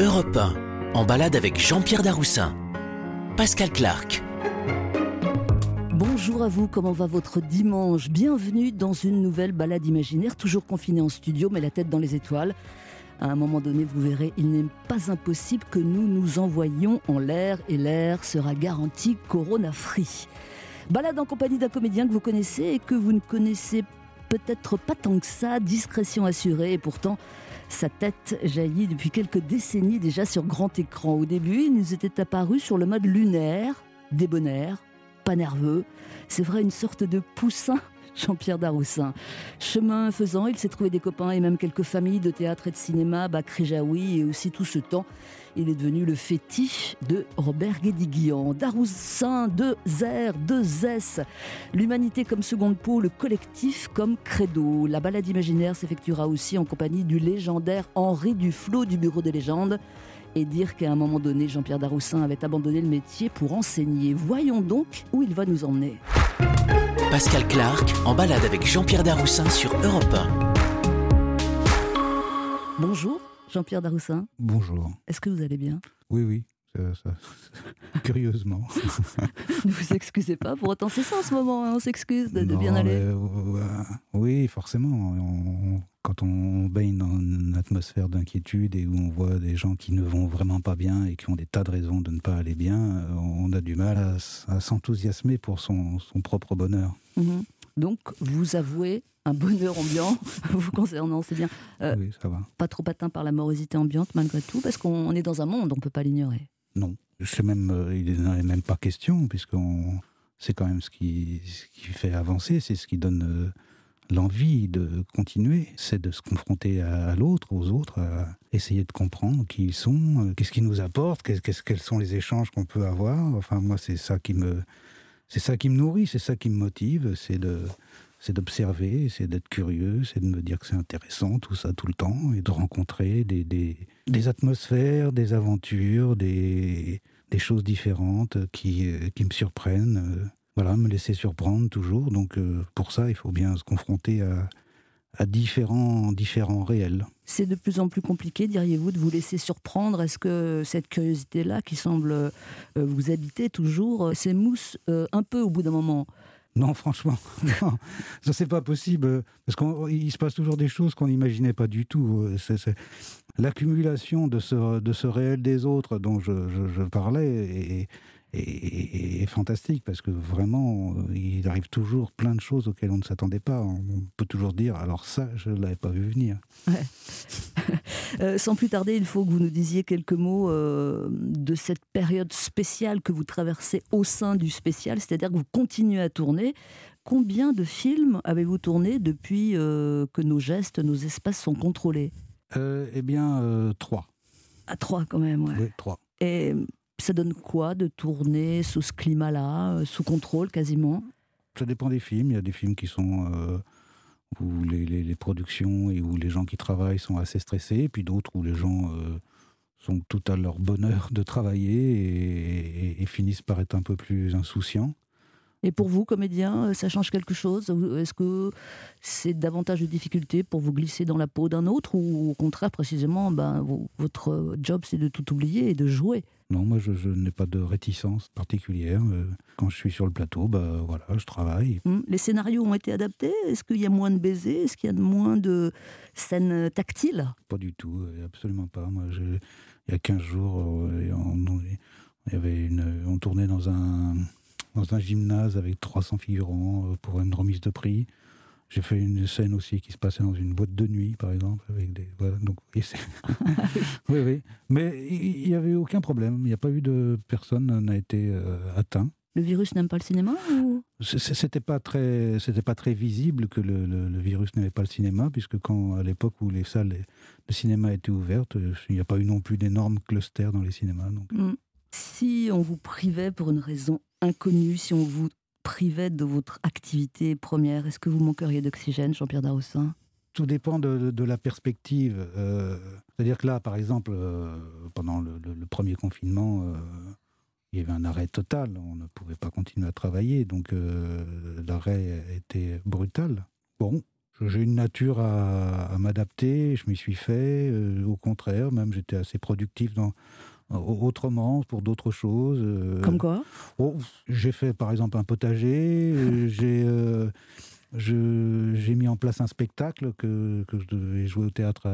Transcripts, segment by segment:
Europe 1, en balade avec Jean-Pierre Daroussin. Pascal Clark. Bonjour à vous, comment va votre dimanche? Bienvenue dans une nouvelle balade imaginaire, toujours confinée en studio, mais la tête dans les étoiles. À un moment donné, vous verrez, il n'est pas impossible que nous nous envoyions en l'air et l'air sera garanti corona-free. Balade en compagnie d'un comédien que vous connaissez et que vous ne connaissez peut-être pas tant que ça, discrétion assurée et pourtant sa tête jaillit depuis quelques décennies déjà sur grand écran. Au début, il nous était apparu sur le mode lunaire, débonnaire, pas nerveux. C'est vrai, une sorte de poussin Jean-Pierre Daroussin. Chemin faisant, il s'est trouvé des copains et même quelques familles de théâtre et de cinéma, Bakri Jaoui et aussi tout ce temps. Il est devenu le fétiche de Robert Guédiguian. Daroussin, deux R, deux S. L'humanité comme seconde peau, le collectif comme credo. La balade imaginaire s'effectuera aussi en compagnie du légendaire Henri Duflo du Bureau des légendes et dire qu'à un moment donné, Jean-Pierre Daroussin avait abandonné le métier pour enseigner. Voyons donc où il va nous emmener. Pascal Clark en balade avec Jean-Pierre Daroussin sur Europe 1. Bonjour Jean-Pierre Daroussin. Bonjour. Est-ce que vous allez bien? Oui, oui. Ça, curieusement. ne vous excusez pas, pour autant c'est ça en ce moment, hein, on s'excuse de, bien aller. Euh, oui, forcément. quand on baigne dans une atmosphère d'inquiétude et où on voit des gens qui ne vont vraiment pas bien et qui ont des tas de raisons de ne pas aller bien, euh, on a du mal à, s'enthousiasmer pour son, propre bonheur. Mhm. Donc, vous avouez un bonheur ambiant vous concernant, c'est bien. Euh, oui, ça va. Pas trop atteint par la morosité ambiante malgré tout, parce qu'on est dans un monde, on ne peut pas l'ignorer. Non, même, euh, il n'en est même pas question, puisque c'est quand même ce qui, fait avancer, c'est ce qui donne euh, l'envie de continuer, c'est de se confronter à, l'autre, aux autres, à essayer de comprendre qui ils sont, qu'est-ce qu'ils nous apportent, quels sont les échanges qu'on peut avoir. Enfin, moi, c'est ça qui me, c'est ça qui me nourrit, c'est ça qui me motive, c'est de c'est d'observer, c'est d'être curieux, c'est de me dire que c'est intéressant tout ça tout le temps et de rencontrer des, des, atmosphères, des aventures, des, des choses différentes qui, euh, qui me surprennent. Euh, voilà, me laisser surprendre toujours. Donc euh, pour ça, il faut bien se confronter à, à différents, différents réels. C'est de plus en plus compliqué, diriez-vous, de vous laisser surprendre Est-ce que cette curiosité-là, qui semble vous habiter toujours, s'émousse un peu au bout d'un moment? Non, franchement, non, ça c'est pas possible parce qu'il se passe toujours des choses qu'on n'imaginait pas du tout. C'est, l'accumulation de ce, de ce réel des autres dont je, je, parlais et, est, fantastique parce que vraiment, il arrive toujours plein de choses auxquelles on ne s'attendait pas. On peut toujours dire, alors ça, je ne l'avais pas vu venir. Euh, sans plus tarder, il faut que vous nous disiez quelques mots euh, de cette période spéciale que vous traversez au sein du spécial, c'est-à-dire que vous continuez à tourner. Combien de films avez-vous tourné depuis euh, que nos gestes, nos espaces sont contrôlés? Eh bien, trois. À trois quand même, ouais. Oui, trois. Et ça donne quoi de tourner sous ce climat-là, euh, sous contrôle quasiment? Ça dépend des films. Il y a des films qui sont euh, où les, productions et où les gens qui travaillent sont assez stressés, et puis d'autres où les gens euh, sont tout à leur bonheur de travailler et, finissent par être un peu plus insouciants. Et pour vous, comédien, ça change quelque chose Est-ce que c'est davantage de difficultés pour vous glisser dans la peau d'un autre ou au contraire, précisément, ben, votre job, c'est de tout oublier et de jouer? Non, moi je, n'ai pas de réticence particulière. Euh, quand je suis sur le plateau, bah, voilà, je travaille. Hum, les scénarios ont été adaptés? Est-ce qu'il y a moins de baisers? Est-ce qu'il y a moins de scènes tactiles? Pas du tout, euh, absolument pas. Moi, il y a 15 jours, euh, on, y avait une, on tournait dans un, dans un gymnase avec 300 figurants pour une remise de prix. J'ai fait une scène aussi qui se passait dans une boîte de nuit, par exemple, avec des voilà. Donc, oui, oui, Mais il n'y avait aucun problème. Il n'y a pas eu de personne n'a été euh, atteint. Le virus n'aime pas le cinéma ou? C'était pas très, c'était pas très visible que le, le, virus n'aimait pas le cinéma, puisque quand à l'époque où les salles de cinéma étaient ouvertes, il n'y a pas eu non plus d'énormes clusters dans les cinémas. Donc. Mm. Si on vous privait pour une raison inconnue, si on vous privait de votre activité première Est-ce que vous manqueriez d'oxygène, Jean-Pierre Daroussin tout dépend de, la perspective. Euh, c'est-à-dire que là, par exemple, euh, pendant le, premier confinement, euh, il y avait un arrêt total. On ne pouvait pas continuer à travailler, donc l'arrêt était brutal. Bon, J'ai une nature à, m'adapter, je m'y suis fait. Au contraire, même j'étais assez productif dans, autrement pour d'autres choses. Euh. Comme quoi oh, J'ai fait par exemple un potager, euh, j'ai j'ai mis en place un spectacle que, que, je devais jouer au théâtre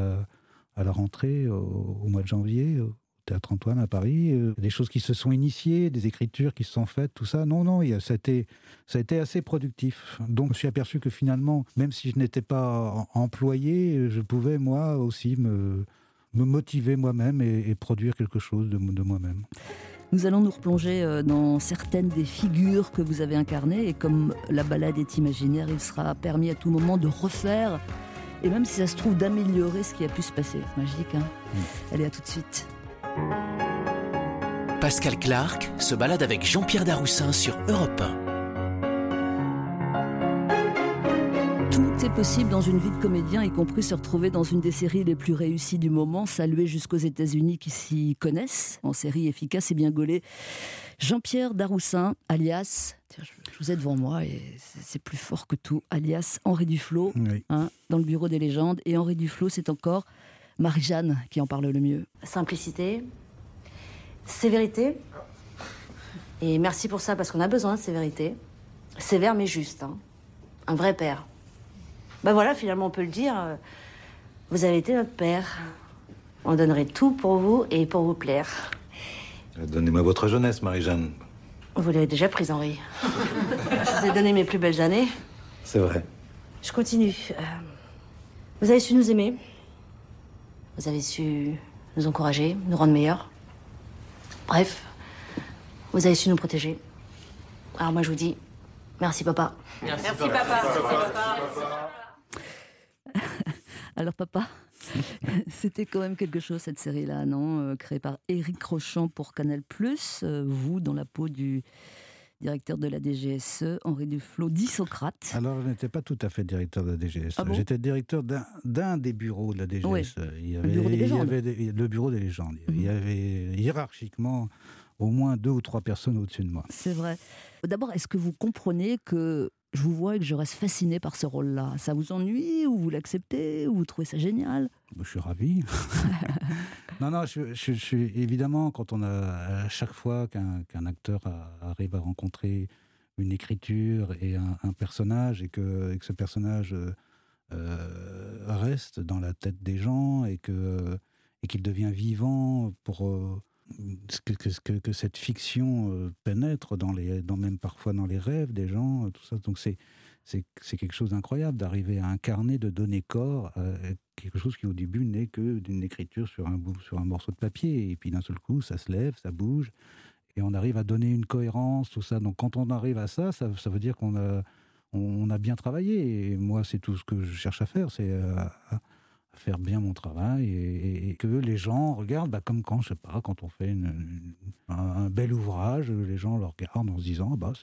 à, la rentrée au, mois de janvier, Théâtre Antoine à Paris, euh, des choses qui se sont initiées, des écritures qui se sont faites, tout ça. Non, non, ça, a été, ça a été assez productif. Donc je me suis aperçu que finalement, même si je n'étais pas employé, je pouvais moi aussi me, me motiver moi-même et, produire quelque chose de, de moi-même. Nous allons nous replonger euh, dans certaines des figures que vous avez incarnées et comme la balade est imaginaire, il sera permis à tout moment de refaire et même si ça se trouve d'améliorer ce qui a pu se passer. Magique, hein Allez, à tout de suite. Pascal Clark se balade avec Jean-Pierre Daroussin sur Europe 1. Tout est possible dans une vie de comédien, y compris se retrouver dans une des séries les plus réussies du moment, saluée jusqu'aux États-Unis qui s'y connaissent, en série efficace et bien gaulée. Jean-Pierre Daroussin, alias, je vous ai devant moi et c'est plus fort que tout, alias Henri Duflo, hein, dans le bureau des légendes. Et Henri Duflo, c'est encore Marie-Jeanne qui en parle le mieux. Simplicité, sévérité. Et merci pour ça, parce qu'on a besoin de sévérité. Sévère mais juste. Hein. Un vrai père. Ben voilà, finalement, on peut le dire. Euh, vous avez été notre père. On donnerait tout pour vous et pour vous plaire. Donnez-moi votre jeunesse, Marie-Jeanne. Vous l'avez déjà prise, Henri. Je vous ai donné mes plus belles années. C'est vrai. Je continue. Euh, vous avez su nous aimer. Vous avez su nous encourager, nous rendre meilleurs. Bref, vous avez su nous protéger. Alors moi je vous dis, merci papa. Merci, papa. Alors papa, c'était quand même quelque chose cette série-là, non euh, Créée par Éric Rochon pour Canal+, euh, vous dans la peau du directeur de la DGSE, Henri Duflo, dit Socrate. Alors, je n'étais pas tout à fait directeur de la DGSE. Ah J'étais directeur d'un des bureaux de la DGSE. Il y avait, le bureau des légendes. Il y avait le bureau des légendes. Il y mhm. avait hiérarchiquement au moins deux ou trois personnes au-dessus de moi. C'est vrai. D'abord, est-ce que vous comprenez que je vous vois et que je reste fasciné par ce rôle-là. Ça vous ennuie ou vous l'acceptez ou vous trouvez ça génial? Je suis ravi. non, non, évidemment quand on a à chaque fois qu'un acteur arrive à rencontrer une écriture et un, personnage et que, ce personnage euh, reste dans la tête des gens et qu'il devient vivant pour euh, que, que, cette fiction euh, pénètre dans les, dans même parfois dans les rêves des gens, tout ça. Donc c'est c'est quelque chose d'incroyable d'arriver à incarner, de donner corps à quelque chose qui au début n'est que d'une écriture sur un, sur un morceau de papier. Et puis d'un seul coup, ça se lève, ça bouge, et on arrive à donner une cohérence, tout ça. Donc quand on arrive à ça, ça, ça veut dire qu'on a, on a bien travaillé. Et moi, c'est tout ce que je cherche à faire, c'est faire bien mon travail et, que les gens regardent, bah, comme quand, je sais pas, quand on fait un, bel ouvrage, les gens le regardent en se disant, bah,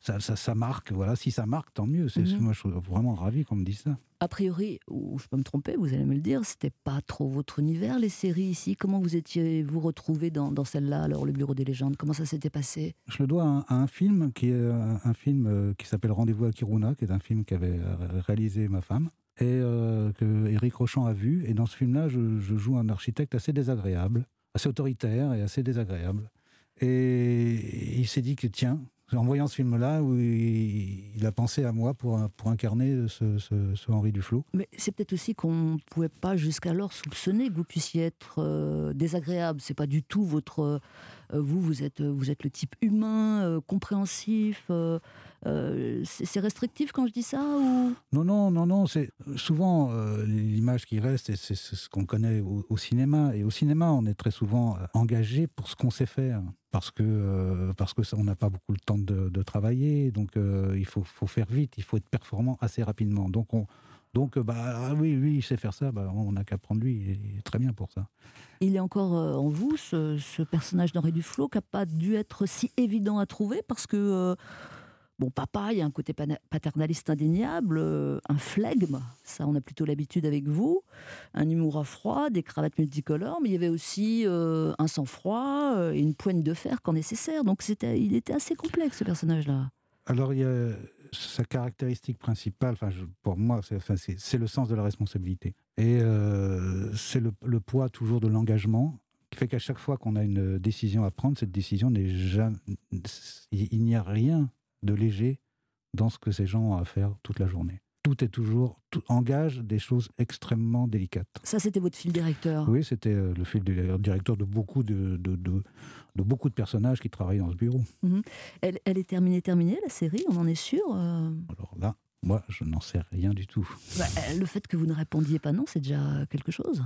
ça, ça, ça, marque, voilà, si ça marque, tant mieux. C'est, mhm. Moi, je suis vraiment ravi qu'on me dise ça. A priori, ou je peux me tromper, vous allez me le dire, c'était pas trop votre univers, les séries ici. Comment vous étiez vous retrouvé dans, dans celle-là, alors le Bureau des légendes? Comment ça s'était passé? Je le dois à un, film qui est un, film euh, qui s'appelle Rendez-vous à Kiruna, qui est un film qu'avait réalisé ma femme et euh, que Eric Rochon a vu. Et dans ce film-là, je, joue un architecte assez désagréable, assez autoritaire et assez désagréable. Et il s'est dit que tiens, en voyant ce film-là, où il, a pensé à moi pour, pour incarner ce, ce, Henri Duflo. Mais c'est peut-être aussi qu'on ne pouvait pas jusqu'alors soupçonner que vous puissiez être euh, désagréable. C'est pas du tout votre. Euh, vous, vous êtes, vous êtes le type humain, compréhensif. Euh, c'est restrictif quand je dis ça ou... Non, non, non, non. C'est souvent euh, l'image qui reste, c'est ce qu'on connaît au, cinéma. Et au cinéma, on est très souvent euh, engagé pour ce qu'on sait faire, parce que parce que ça, on n'a pas beaucoup le temps de, travailler. Donc il faut, faut, faire vite, il faut être performant assez rapidement. Donc on donc, bah ah oui, lui, il sait faire ça. Bah, on n'a qu'à prendre lui. Il est très bien pour ça. Il est encore en vous, ce, ce personnage d'Henri Duflo, qui n'a pas dû être si évident à trouver parce que Bon, papa, il y a un côté paternaliste indéniable, euh, un flegme, ça on a plutôt l'habitude avec vous, un humour à froid, des cravates multicolores, mais il y avait aussi euh, un sang-froid euh, et une poigne de fer quand nécessaire. Donc c'était, il était assez complexe ce personnage-là. Alors il y a sa caractéristique principale, enfin, pour moi, c'est enfin, le sens de la responsabilité. Et euh, c'est le, le poids toujours de l'engagement qui fait qu'à chaque fois qu'on a une décision à prendre, cette décision n'est jamais. Il n'y a rien de léger dans ce que ces gens ont à faire toute la journée. Tout est toujours. Tout engage des choses extrêmement délicates. Ça, c'était votre fil directeur. Oui, c'était euh, le fil directeur de beaucoup de, de, de- de beaucoup de personnages qui travaillaient dans ce bureau. Elle, elle est terminée, terminée, la série, on en est sûr euh Alors là, moi, je n'en sais rien du tout. Bah, euh, Le fait que vous ne répondiez pas non, c'est déjà quelque chose.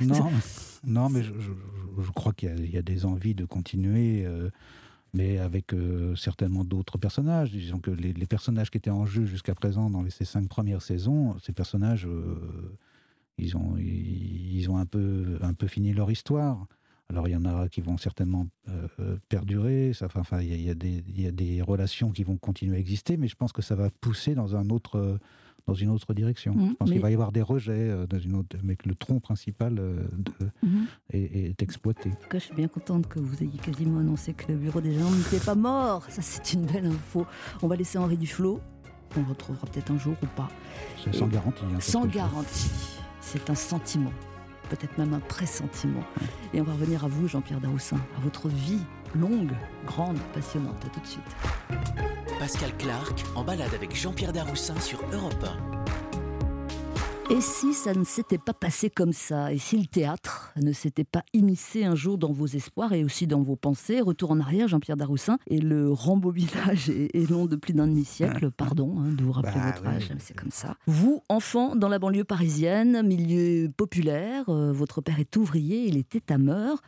Non, non mais je, je- je crois qu'il y, a- il y a des envies de continuer, euh, mais avec euh, certainement d'autres personnages. Disons que les, les personnages qui étaient en jeu jusqu'à présent dans les, ces cinq premières saisons, ces personnages, ils, ont, ils, ils ont un peu, un peu fini leur histoire. Alors il y en a qui vont certainement euh, perdurer, ça, enfin, il, y a, y des, il y a des relations qui vont continuer à exister, mais je pense que ça va pousser dans, un autre, euh, dans une autre direction. Mhm, je pense mais- qu'il va y avoir des rejets euh, dans une autre, mais que le tronc principal euh, de- Mhm. est, est exploité. En tout cas, je suis bien contente que vous ayez quasiment annoncé que le bureau des gens n'était pas mort. Ça, c'est une belle info. On va laisser Henri Duflo. On le retrouvera peut-être un jour ou pas. C'est sans garantie. hein, Sans garantie. C'est un sentiment. Peut-être même un pressentiment. Et on va revenir à vous, Jean-Pierre Daroussin, à votre vie longue, grande, passionnante. À tout de suite. Pascal Clark en balade avec Jean-Pierre Daroussin sur Europe Et si ça ne s'était pas passé comme ça Et si le théâtre ne s'était pas immiscé un jour dans vos espoirs et aussi dans vos pensées Retour en arrière, Jean-Pierre Daroussin. Et le rembobinage est, est long de plus d'un demi-siècle. Pardon hein, de vous rappeler Bah votre oui. âge, mais c'est comme ça. Vous, enfant dans la banlieue parisienne, milieu populaire, euh, votre père est ouvrier, il était tameur.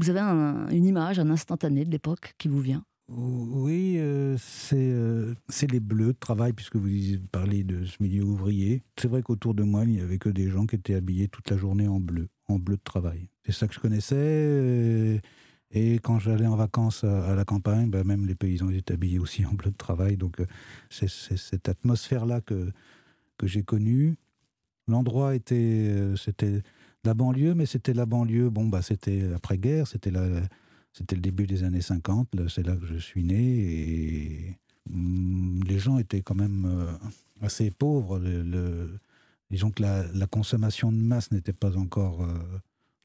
Vous avez un- une image, un instantané de l'époque qui vous vient? Oui, euh, c'est euh, c'est les bleus de travail, puisque vous parlez de ce milieu ouvrier. C'est vrai qu'autour de moi, il n'y avait que des gens qui étaient habillés toute la journée en bleu, en bleu de travail. C'est ça que je connaissais. euh, Et quand j'allais en vacances à, la campagne, bah, même les paysans étaient habillés aussi en bleu de travail. Donc c'est cette atmosphère-là que, que j'ai connue. L'endroit était, c'était la banlieue, mais c'était la banlieue, bon, bah, c'était après-guerre, c'était la, c'était le début des années 50, là, c'est là que je suis né, et hum, les gens étaient quand même euh, assez pauvres. Le, le- disons que la, la consommation de masse n'était pas encore euh,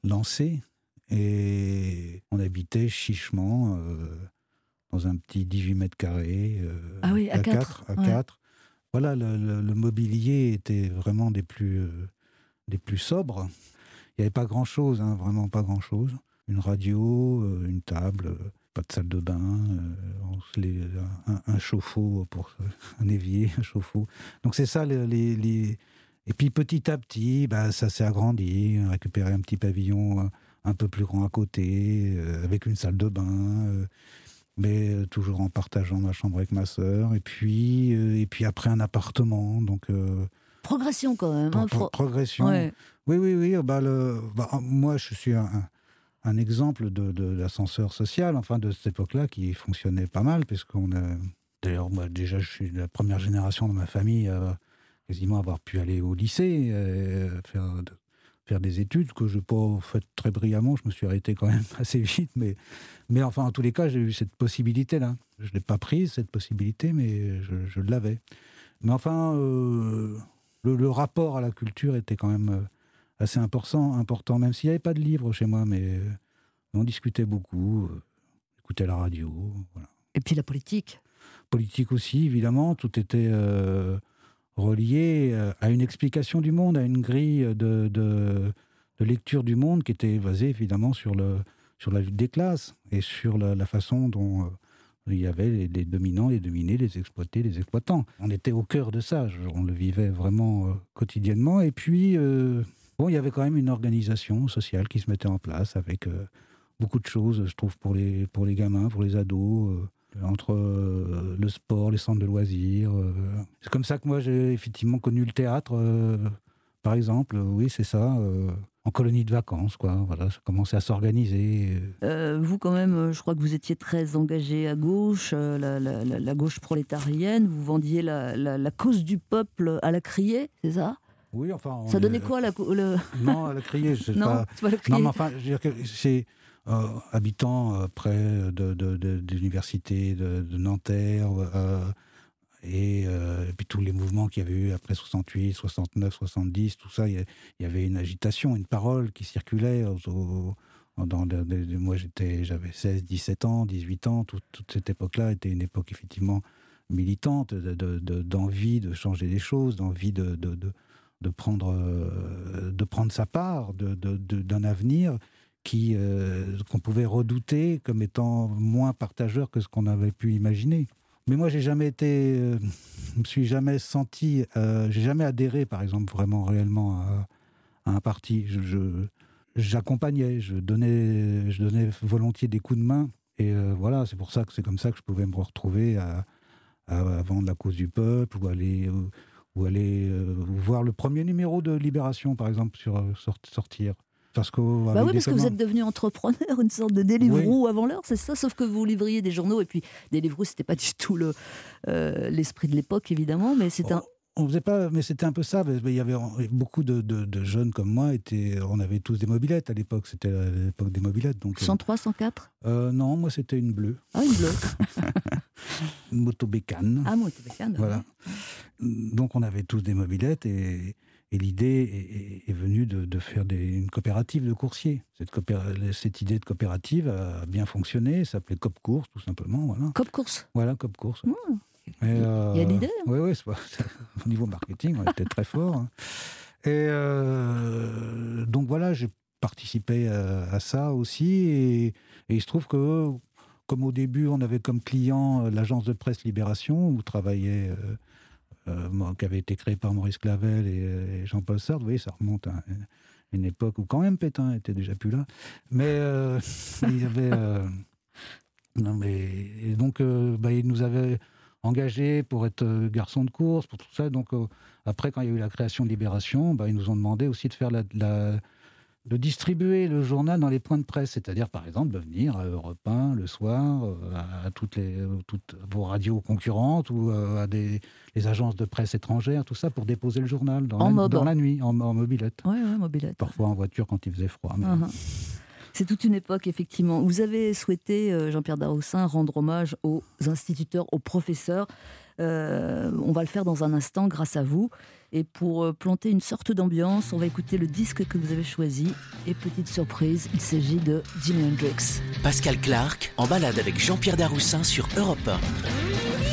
lancée, et on habitait chichement euh, dans un petit 18 mètres carrés, euh, Ah oui, à quatre, à ouais. quatre. Voilà, le, mobilier était vraiment des plus, des plus sobres. Il n'y avait pas grand-chose, hein, vraiment pas grand-chose. Une radio, euh, une table, euh, pas de salle de bain, euh, les- un, un chauffe-eau pour un évier, un chauffe-eau. Donc c'est ça les, les- Et puis petit à petit, bah, ça s'est agrandi, récupéré un petit pavillon un peu plus grand à côté, avec une salle de bain. mais toujours en partageant ma chambre avec ma sœur, et puis, euh, et puis après un appartement, donc euh, Progression quand même. hein, pro- pro- progression. Ouais. Oui, oui, oui. Bah, le, bah, moi, je suis un, un- exemple de, de l'ascenseur social, enfin de cette époque-là, qui fonctionnait pas mal, puisqu'on a. D'ailleurs, moi, déjà, je suis la première génération de ma famille à quasiment avoir pu aller au lycée, euh, faire, de- faire des études que je n'ai pas fait très brillamment. Je me suis arrêté quand même assez vite, mais, mais enfin, en tous les cas, j'ai eu cette possibilité-là. Je ne l'ai pas prise, cette possibilité, mais je, l'avais. Mais enfin, euh, le, le rapport à la culture était quand même euh, assez important, important même s'il n'y avait pas de livres chez moi, mais euh, on discutait beaucoup, euh, écoutait la radio, voilà. Et puis la politique. Politique aussi, évidemment, tout était euh, relié à une explication du monde, à une grille de, de, de lecture du monde qui était basée évidemment sur, le, sur la lutte des classes et sur la, la façon dont euh, il y avait les, les dominants, les dominés, les exploités, les exploitants. On était au cœur de ça, on le vivait vraiment euh, quotidiennement. Et puis, euh, bon, il y avait quand même une organisation sociale qui se mettait en place avec euh, beaucoup de choses, je trouve, pour les, pour les gamins, pour les ados. euh, entre euh, le sport, les centres de loisirs. C'est comme ça que moi j'ai effectivement connu le théâtre, par exemple. Oui, c'est ça. en colonie de vacances, quoi. Voilà, ça commençait à s'organiser. Vous, quand même, je crois que vous étiez très engagé à gauche, la, gauche prolétarienne. Vous vendiez la- la cause du peuple à la criée, c'est ça? Oui, enfin. Ça est- donnait quoi la, le... Non, la criée, Non, pas. c'est pas la Non, criée. mais enfin, je veux dire que c'est euh, habitant euh, près de, de, de- de l'université de, Nanterre, euh, et, puis tous les mouvements qu'il y avait eu après 68, 69, 70, tout ça, il y, avait une agitation, une parole qui circulait. dans, moi, j'étais, j'avais 16, 17 ans, 18 ans. toute cette époque-là était une époque effectivement militante, d'envie de, de, changer les choses, d'envie de, de, prendre, de prendre sa part d'un avenir qui qu'on pouvait redouter comme étant moins partageur que ce qu'on avait pu imaginer. Mais moi, j'ai jamais été, je me suis jamais senti, j'ai jamais adhéré, par exemple, vraiment réellement à, un parti. Je, j'accompagnais, je donnais, je donnais volontiers des coups de main. Et voilà, c'est pour ça que c'est comme ça que je pouvais me retrouver à, à, vendre la cause du peuple ou aller ou aller voir le premier numéro de Libération, par exemple, sur sortir. Parce que, bah oui, parce que vous êtes devenu entrepreneur, une sorte de Deliveroo avant l'heure, c'est ça Sauf que vous livriez des journaux, et puis Deliveroo, c'était pas du tout l'esprit de l'époque, évidemment, mais c'est un... On faisait pas, mais c'était un peu ça. Il y avait beaucoup de, de, jeunes comme moi. Étaient, on avait tous des mobilettes à l'époque. C'était l'époque des mobilettes. Donc, 103, 104 euh, Non, moi c'était une bleue. Ah, une bleue. une moto bécane. Ah, moto bécane. Voilà. Donc on avait tous des mobilettes et, et l'idée est, venue de, faire une coopérative de coursiers. Cette, cette, idée de coopérative a bien fonctionné. Ça s'appelait Cop Course, tout simplement. Voilà. Cop Course? Voilà, Cop Course. Mmh. Il y a euh, l'idée. Oui, oui, au niveau marketing, on était très fort. Hein. Et euh, donc voilà, j'ai participé à, ça aussi. Et, il se trouve que, comme au début, on avait comme client euh, l'agence de presse Libération, où travaillait. qui avait été créée par Maurice Clavel et, Jean-Paul Sartre. Vous voyez, ça remonte à une époque où quand même Pétain était déjà plus là. Mais il y avait. non, mais. Et donc, bah, il nous avait engagés pour être euh, garçon de course, pour tout ça. Donc euh, après, quand il y a eu la création de Libération, bah, ils nous ont demandé aussi de faire la, de distribuer le journal dans les points de presse, c'est-à-dire par exemple de venir à Europe 1 le soir, euh, à toutes, les, toutes vos radios concurrentes ou à des les agences de presse étrangères, tout ça pour déposer le journal dans, la, dans la, nuit, en, mobilette. Oui, ouais, mobilette. Parfois en voiture quand il faisait froid. Mais... Uh-huh. C'est toute une époque, effectivement. Vous avez souhaité, euh, Jean-Pierre Daroussin, rendre hommage aux instituteurs, aux professeurs. Euh, on va le faire dans un instant grâce à vous. Et pour euh, planter une sorte d'ambiance, on va écouter le disque que vous avez choisi. Et petite surprise, il s'agit de Jimi Hendrix. Pascal Clark en balade avec Jean-Pierre Daroussin sur Europe 1.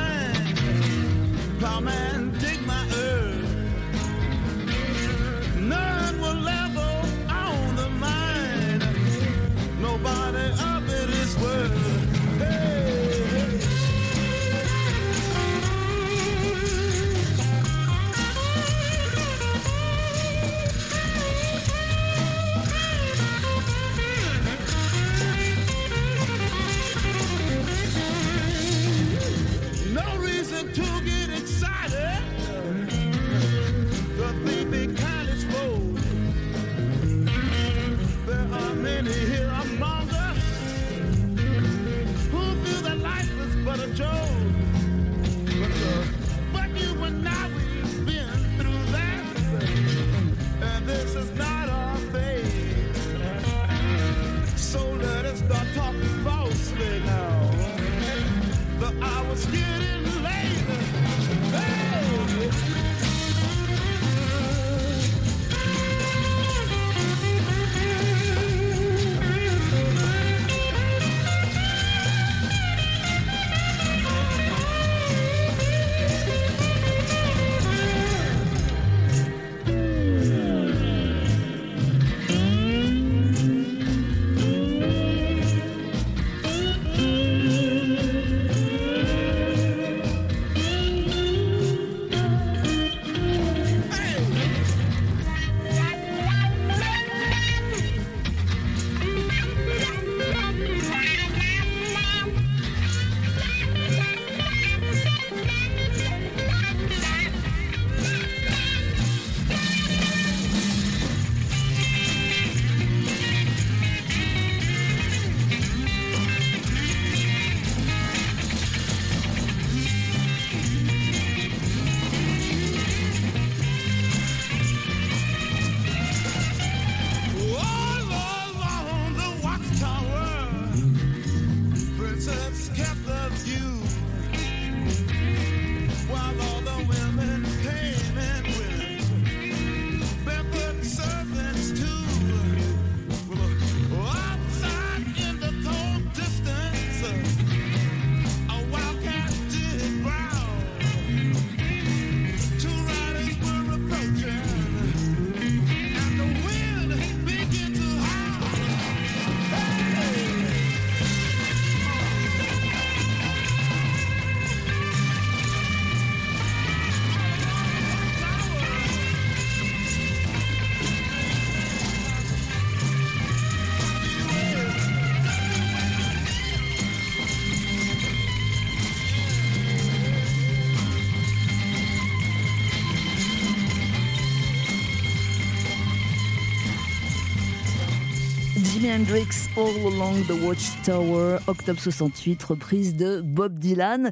Hendrix All Along the Watchtower, octobre 68, reprise de Bob Dylan.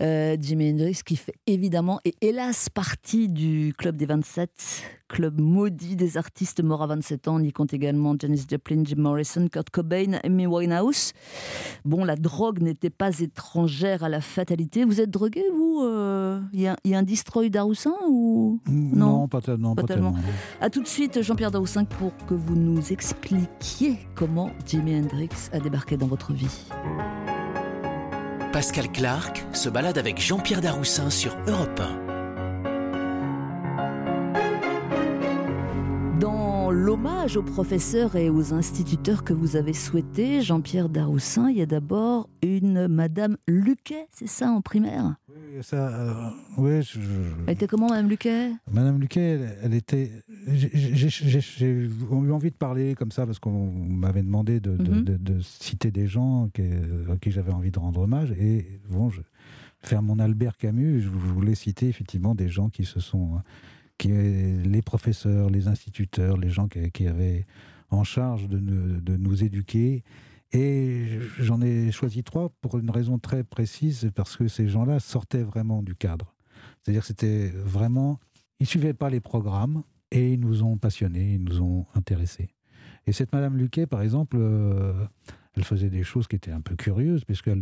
Euh, Jimi Hendrix qui fait évidemment et hélas partie du club des 27, club maudit des artistes morts à 27 ans. On y compte également Janis Joplin, Jim Morrison, Kurt Cobain, Amy Winehouse. Bon, la drogue n'était pas étrangère à la fatalité. Vous êtes drogué, vous euh, Il y, a- il y a un destroy d'Aroussin ou Non, pas, non, Pas pas tellement. tellement. A tout de suite, Jean-Pierre Daroussin, pour que vous nous expliquiez comment Jimi Hendrix a débarqué dans votre vie. Pascal Clark se balade avec Jean-Pierre Daroussin sur Europe 1. Dans l'hommage aux professeurs et aux instituteurs que vous avez souhaité, Jean-Pierre Daroussin, il y a d'abord une Madame Luquet, c'est ça, en primaire? Oui, ça, euh, je- je- Elle était comment, Madame Luquet? Madame Luquet, elle, elle était. j'ai- eu envie de parler comme ça parce qu'on m'avait demandé de, de- Mhm. de- de citer des gens qui- à qui j'avais envie de rendre hommage. Et bon, je, faire mon Albert Camus, je voulais citer effectivement des gens qui se sont. Qui, les professeurs, les instituteurs, les gens qui, avaient en charge de, nous- éduquer. Et j'en ai choisi trois pour une raison très précise, parce que ces gens-là sortaient vraiment du cadre. C'est-à-dire c'était vraiment ils suivaient pas les programmes et ils nous ont passionnés, ils nous ont intéressés. Et cette Madame Luquet, par exemple, euh, elle faisait des choses qui étaient un peu curieuses, puisqu'elle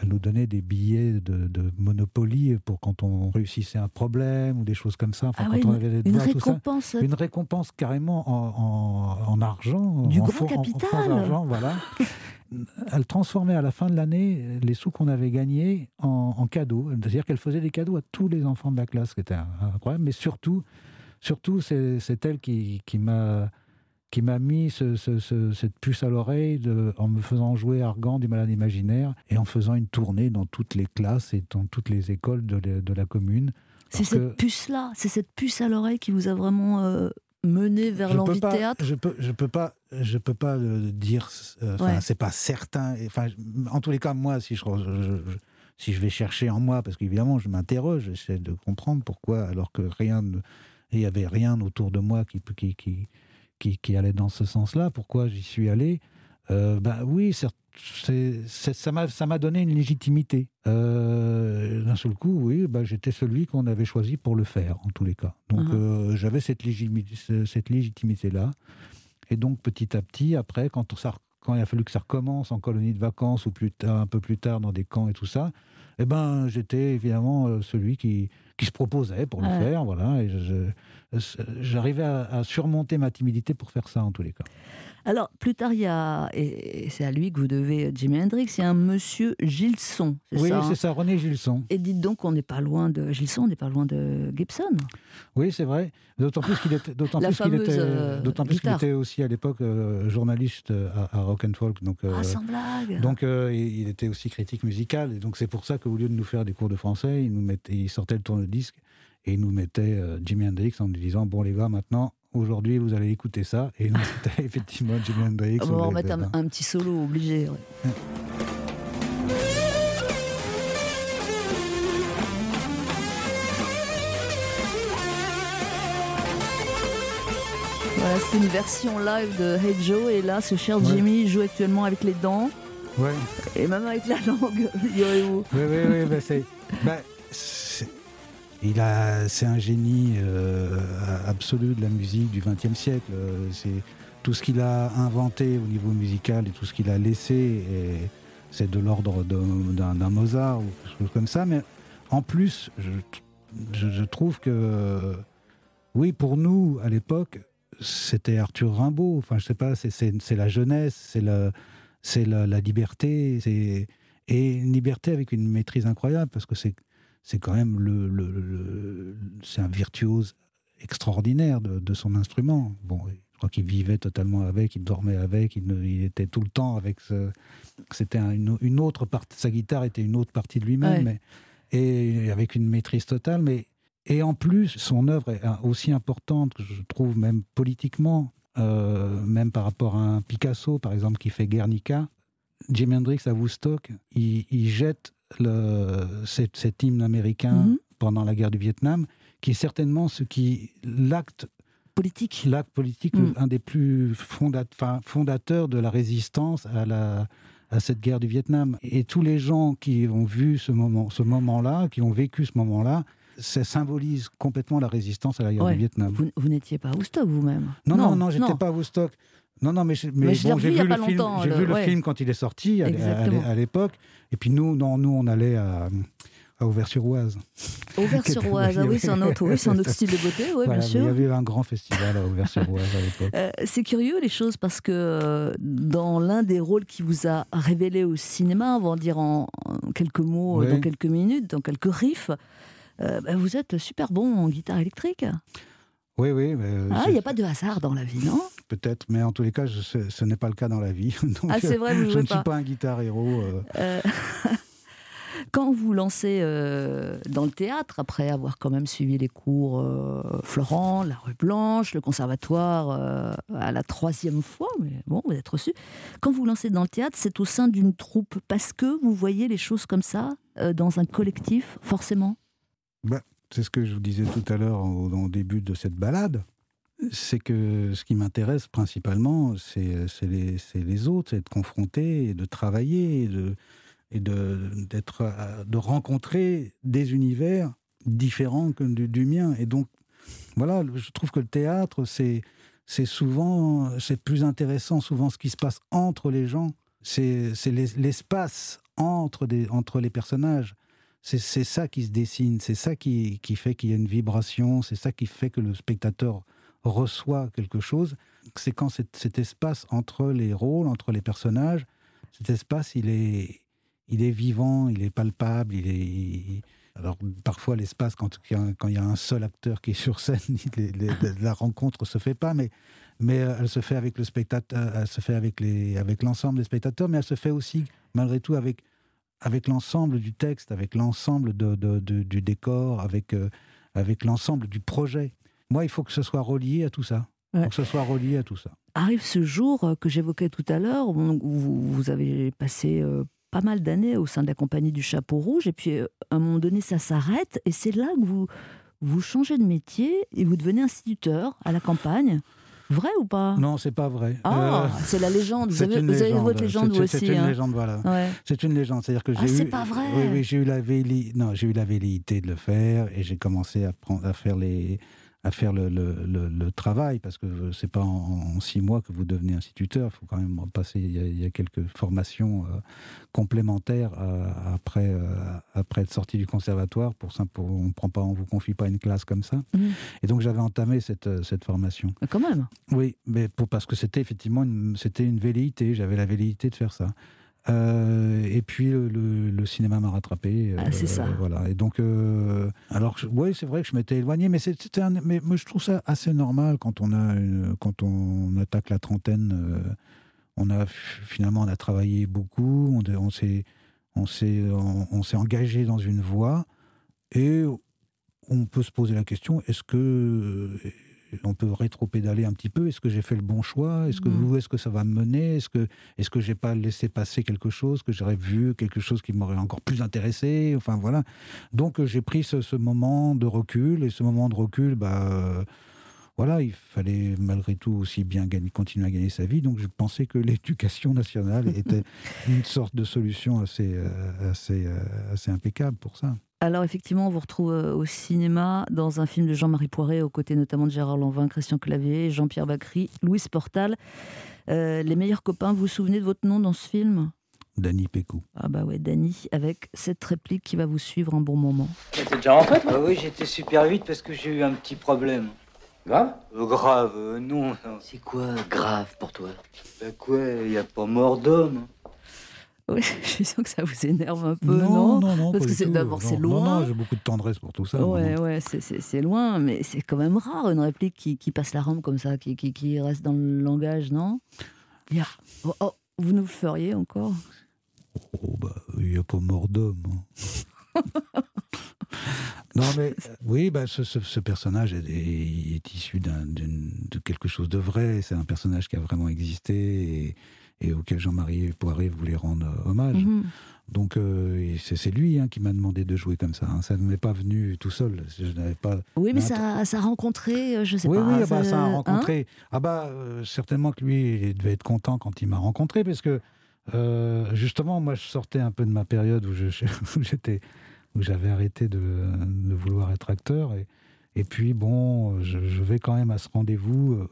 elle nous donnait des billets de, de Monopoly pour quand on réussissait un problème ou des choses comme ça. Enfin, Ah quand oui, on avait des Une devoirs, tout ça. récompense Une récompense carrément en, en- en argent. Du en grand en- en capital. faux argent, voilà. Elle transformait à la fin de l'année les sous qu'on avait gagnés en, en cadeaux. C'est-à-dire qu'elle faisait des cadeaux à tous les enfants de la classe, ce qui était incroyable. Mais surtout, surtout c'est c'est elle qui, qui m'a qui m'a mis ce- ce- ce- cette puce à l'oreille en me faisant jouer Argan du malade imaginaire et en faisant une tournée dans toutes les classes et dans toutes les écoles de, la- de la commune. C'est cette que- puce-là, c'est cette puce à l'oreille qui vous a vraiment euh, mené vers l'envie de théâtre Je peux, je peux pas, je peux pas le dire. euh, Ouais. c'est pas certain. Enfin, en tous les cas, moi, si je, je- je- si je vais chercher en moi, parce qu'évidemment, je m'interroge, j'essaie de comprendre pourquoi, alors que rien, il y avait rien autour de moi qui, qui, qui, qui, qui allait dans ce sens-là. Pourquoi j'y suis allé Euh, Ben oui, certes, c'est- c'est- ça m'a ça m'a donné une légitimité. Euh, D'un seul coup, oui, ben, j'étais celui qu'on avait choisi pour le faire, en tous les cas. Donc Mhm. euh, j'avais cette, ce- cette légitimité-là. Et donc petit à petit, après, quand, ça, quand il a fallu que ça recommence en colonie de vacances ou plus tard, un peu plus tard dans des camps et tout ça, eh ben, j'étais évidemment celui qui, qui se proposait pour Ouais. le faire. Voilà, et j'arrivais à, à surmonter ma timidité pour faire ça, en tous les cas. Alors, plus tard, il y a, et c'est à lui que vous devez euh, Jimi Hendrix, il y a un monsieur Gilson, c'est Oui, ça hein c'est ça, René Gilson. Et dites donc, on n'est pas loin de Gilson, on n'est pas loin de Gibson. Oui, c'est vrai. D'autant plus qu'il était, d'autant plus qu'il était, euh, plus était aussi à l'époque euh, journaliste à, à Rock and Folk. Donc, euh, ah, sans blague donc il était aussi critique musical. Et donc c'est pour ça qu'au lieu de nous faire des cours de français, il nous mettait, il sortait le et il nous mettait euh, Jimi Hendrix en nous disant bon les gars maintenant aujourd'hui vous allez écouter ça. Et donc c'était effectivement Jimi Hendrix. On va remettre un, petit solo obligé. ouais. Voilà, c'est une version live de Hey Joe et là, ce cher Ouais. Jimmy joue actuellement avec les dents Ouais. et même avec la langue. Oui, oui, oui, bah, c'est, bah, il a, c'est un génie euh, absolu de la musique du XXe siècle. C'est tout ce qu'il a inventé au niveau musical et tout ce qu'il a laissé, c'est de l'ordre d'un, Mozart ou quelque chose comme ça. Mais en plus, je, trouve que, oui, pour nous à l'époque, c'était Arthur Rimbaud. Enfin, je sais pas, c'est, la jeunesse, c'est la, la, liberté, et une liberté avec une maîtrise incroyable parce que c'est c'est quand même le, le- le- c'est un virtuose extraordinaire de, de son instrument. Bon, je crois qu'il vivait totalement avec, il dormait avec, il, ne- il était tout le temps avec. Ce, c'était un- une, une autre partie, sa guitare était une autre partie de lui-même, Ouais. mais- et avec une maîtrise totale. Mais et en plus, son œuvre est euh, aussi importante, que je trouve même politiquement, euh, même par rapport à un Picasso, par exemple, qui fait Guernica. Jimi Hendrix à Woodstock, il, il jette le, cet, cet hymne américain Mhm. pendant la guerre du Vietnam, qui est certainement ce qui l'acte politique. L'acte politique, Mm. un des plus fondateurs de la résistance à, la, à cette guerre du Vietnam. Et tous les gens qui ont vu ce moment, ce moment-là, qui ont vécu ce moment-là, ça symbolise complètement la résistance à la guerre Ouais. du Vietnam. Vous, vous n'étiez pas à Woodstock vous-même Non, non, non, j'étais pas à Woodstock. Non, non, mais, bon, j'ai vu, le film, longtemps, j'ai le- vu le ouais. film quand il est sorti à, à- Exactement. à l'époque. Et puis nous, non, nous, on allait à, à Auvers-sur-Oise. Auvers-sur-Oise, ah oui, c'est un autre, oui, c'est un autre style de beauté, oui, Voilà, bien sûr. Il y avait un grand festival à Auvers-sur-Oise à l'époque. Euh, c'est curieux les choses parce que euh, dans l'un des rôles qui vous a révélé au cinéma, on va en dire en, en quelques mots, Oui. dans quelques minutes, dans quelques riffs, euh, bah, vous êtes super bon en guitare électrique. Oui, oui. mais, euh, Ah, il n'y a pas de hasard dans la vie, non? Peut-être, mais en tous les cas, je- ce, ce n'est pas le cas dans la vie. Donc, Ah, c'est vrai, vous je ne pas. suis pas un guitare héros. euh, Euh, Quand vous lancez euh, dans le théâtre, après avoir quand même suivi les cours euh, Florent, la rue Blanche, le conservatoire euh, à la troisième fois, mais bon, vous êtes reçu. Quand vous lancez dans le théâtre, c'est au sein d'une troupe parce que vous voyez les choses comme ça, dans un collectif, forcément? C'est ce que je vous disais tout à l'heure au, au début de cette balade. C'est que ce qui m'intéresse principalement, c'est les, les autres, c'est de confronter, de travailler, et de, et de, euh, de rencontrer des univers différents que du, du mien. Et donc, voilà, je trouve que le théâtre, c'est, souvent, c'est plus intéressant, souvent ce qui se passe entre les gens. C'est, c'est l'es- l'espace entre, entre les personnages. C'est c'est ça qui se dessine, c'est ça qui, qui fait qu'il y a une vibration, c'est ça qui fait que le spectateur reçoit quelque chose. C'est quand cet, cet espace entre les rôles, entre les personnages, cet espace, il est, il est vivant, il est palpable, il est... alors parfois l'espace, quand il y, a un- seul acteur qui est sur scène, la rencontre se fait pas, mais, mais euh, elle se fait avec le spectateur, elle se fait avec avec l'ensemble des spectateurs, mais elle se fait aussi malgré tout avec avec l'ensemble du texte, avec l'ensemble de- de- du décor, avec, euh, avec l'ensemble du projet. Moi, il faut que ce soit relié à tout ça. Il Ouais. faut que ce soit relié à tout ça. Arrive ce jour euh, que j'évoquais tout à l'heure, où vous, vous avez passé euh, pas mal d'années au sein de la compagnie du Chapeau Rouge, et puis euh, à un moment donné, ça s'arrête, et c'est là que vous, vous changez de métier et vous devenez instituteur à la campagne. Vrai ou pas? Non, c'est pas vrai. Ah, Euh, c'est la légende. Vous avez, vous avez votre légende, vous aussi. C'est une hein. légende, voilà. Ouais. C'est une légende. C'est-à-dire que Ah, j'ai c'est eu. pas vrai Oui, oui, j'ai eu la velléité. Non, j'ai eu la velléité de le faire et j'ai commencé à prendre, à faire les, à faire le, le- le- le travail parce que c'est pas en, en six mois que vous devenez instituteur. Il faut quand même passer. Il y a, il y a quelques formations euh, complémentaires euh, après, euh, après être sorti du conservatoire. Pour pour, on prend pas, on vous confie pas une classe comme ça. Mhm. Et donc j'avais entamé cette, cette formation. Mais quand même. Oui, mais pour, parce que c'était effectivement c'était une velléité, j'avais la velléité de faire ça. Euh, et puis le, le- le cinéma m'a rattrapé. Ah, c'est ça. Voilà. Et donc, euh, alors, oui, c'est vrai que je m'étais éloigné, mais c'était un, mais, moi, je trouve ça assez normal quand on a, une- quand on attaque la trentaine. euh, on a finalement, on a travaillé beaucoup, on, on s'est, on s'est, on, on s'est engagé dans une voie, et on peut se poser la question est-ce que euh, on peut rétro-pédaler un petit peu Est-ce que j'ai fait le bon choix? Est-ce que Mhm. où est-ce que ça va me mener? Est-ce que est-ce que j'ai pas laissé passer quelque chose que j'aurais vu quelque chose qui m'aurait encore plus intéressé? Enfin voilà. Donc euh, j'ai pris ce, ce moment de recul et ce moment de recul, bah euh, voilà, il fallait malgré tout aussi bien gagner, continuer à gagner sa vie. Donc je pensais que l'éducation nationale était une sorte de solution assez euh, assez euh, assez impeccable pour ça. Alors effectivement, on vous retrouve euh, au cinéma dans un film de Jean-Marie Poiré, aux côtés notamment de Gérard Lanvin, Christian Clavier, Jean-Pierre Bacry, Louise Portal. Euh, les meilleurs copains, vous vous souvenez de votre nom dans ce film? Danny Pécou. Ah bah ouais, Dany, avec cette réplique qui va vous suivre un bon moment. T'es déjà rentré, toi? Bah oui, j'étais super vite parce que j'ai eu un petit problème. Grave? Euh, grave, euh, non. non. C'est quoi grave pour toi? Bah quoi, y a pas mort d'homme. Oui, je sens que ça vous énerve un peu, non, non, non, Parce pas que d'abord, c'est Non, Non, loin. non, j'ai beaucoup de tendresse pour tout ça. non, Ouais, non. ouais, c'est- loin, mais c'est quand même rare une réplique qui, qui passe la rampe comme ça, qui, qui, qui reste dans le langage, non Il y a- oh, oh, Vous nous feriez encore Oh, bah, il n'y a pas mort d'homme. hein. non, mais oui, bah, ce, ce- ce personnage est, est- est issu de quelque chose de vrai. C'est un personnage qui a vraiment existé. Et, et auquel Jean-Marie Poiré voulait rendre hommage. Mhm. Donc euh, c'est lui hein, qui m'a demandé de jouer comme ça. hein. Ça ne m'est pas venu tout seul. Je n'avais pas. Oui, mais ça, ça a rencontré, euh, je sais oui, pas. oui, ah bah, ça a hein rencontré. ah bah euh, certainement que lui, il devait être content quand il m'a rencontré, parce que euh, justement, moi, je sortais un peu de ma période où j'étais, où j'avais arrêté de, de vouloir être acteur, et, et puis bon, je, je vais quand même à ce rendez-vous euh,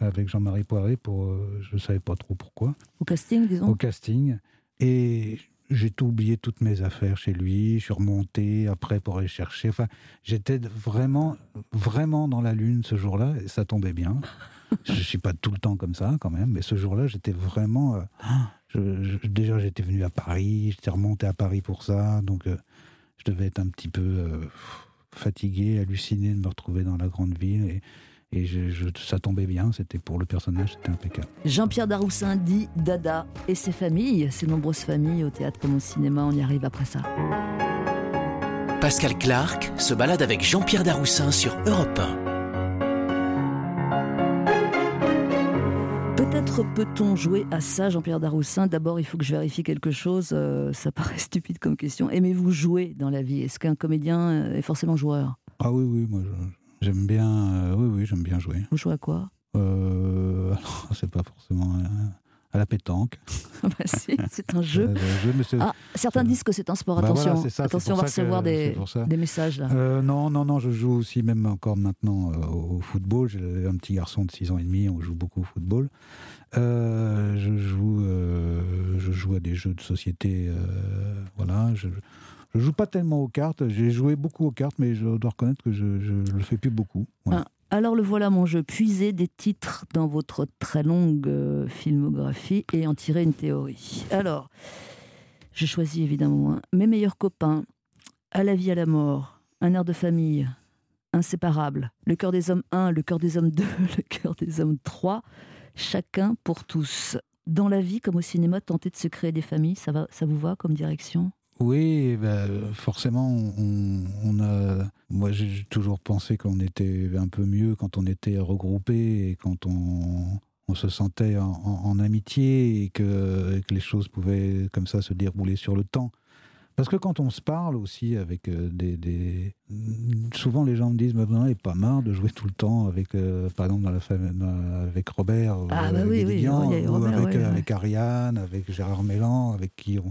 avec Jean-Marie Poiré pour, euh, je savais pas trop pourquoi, Au casting, disons. au casting, et j'ai tout oublié toutes mes affaires chez lui. Je suis remonté après pour aller chercher. Enfin, j'étais vraiment, vraiment dans la lune ce jour-là, et ça tombait bien. je suis pas tout le temps comme ça quand même, mais ce jour-là, j'étais vraiment. euh, je- je- déjà, j'étais venu à Paris, j'étais remonté à Paris pour ça, donc euh, je devais être un petit peu euh, fatigué, halluciné de me retrouver dans la grande ville, et, et je- je- ça tombait bien. C'était pour le personnage, c'était impeccable. Jean-Pierre Daroussin dit Dada et ses familles, ses nombreuses familles au théâtre comme au cinéma, on y arrive après ça. Pascal Clark se balade avec Jean-Pierre Daroussin sur Europe 1. Peut-être peut-on jouer à ça, Jean-Pierre Daroussin D'abord, il faut que je vérifie quelque chose. euh, ça paraît stupide comme question. Aimez-vous jouer dans la vie? Est-ce qu'un comédien euh, est forcément joueur? Ah oui, oui, moi je- j'aime bien, euh, oui, oui, j'aime bien jouer. Vous jouez à quoi? Euh, c'est pas forcément euh, à la pétanque. Ah bah si, C'est un jeu. Euh, jeu, Ah, certains disent que c'est un sport. Bah Attention, voilà, ça, attention, on va que- recevoir des, messages là. Euh, non, non, non, je joue aussi même encore maintenant euh, au football. J'ai un petit garçon de 6 ans et demi, on joue beaucoup au football. Je, joue, je joue à des jeux de société. voilà, je, je joue pas tellement aux cartes. J'ai joué beaucoup aux cartes, mais je dois reconnaître que je ne le fais plus beaucoup. Ah, Alors le voilà mon jeu, puiser des titres dans votre très longue euh, filmographie et en tirer une théorie. Alors, j'ai choisi évidemment. Mes meilleurs copains, À la vie, à la mort, Un air de famille, Inséparable, Le cœur des hommes 1, Le cœur des hommes 2, Le cœur des hommes 3, Chacun pour tous. Dans la vie comme au cinéma, tenter de se créer des familles, ça, va, ça vous va comme direction? Oui, ben, forcément, on, on a. Moi, j'ai toujours pensé qu'on était un peu mieux quand on était regroupés et quand on, on se sentait en, en- en amitié et que, et que les choses pouvaient comme ça se dérouler sur le temps. Parce que quand on se parle aussi avec euh, des, des- Souvent les gens me disent, mais vous n'en avez pas marre de jouer tout le temps avec, euh, par exemple, dans la famille, avec Robert, Ah, bah oui, oui, ou avec, ouais, euh, ouais. avec Ariane, avec Gérard Mélan, avec qui on,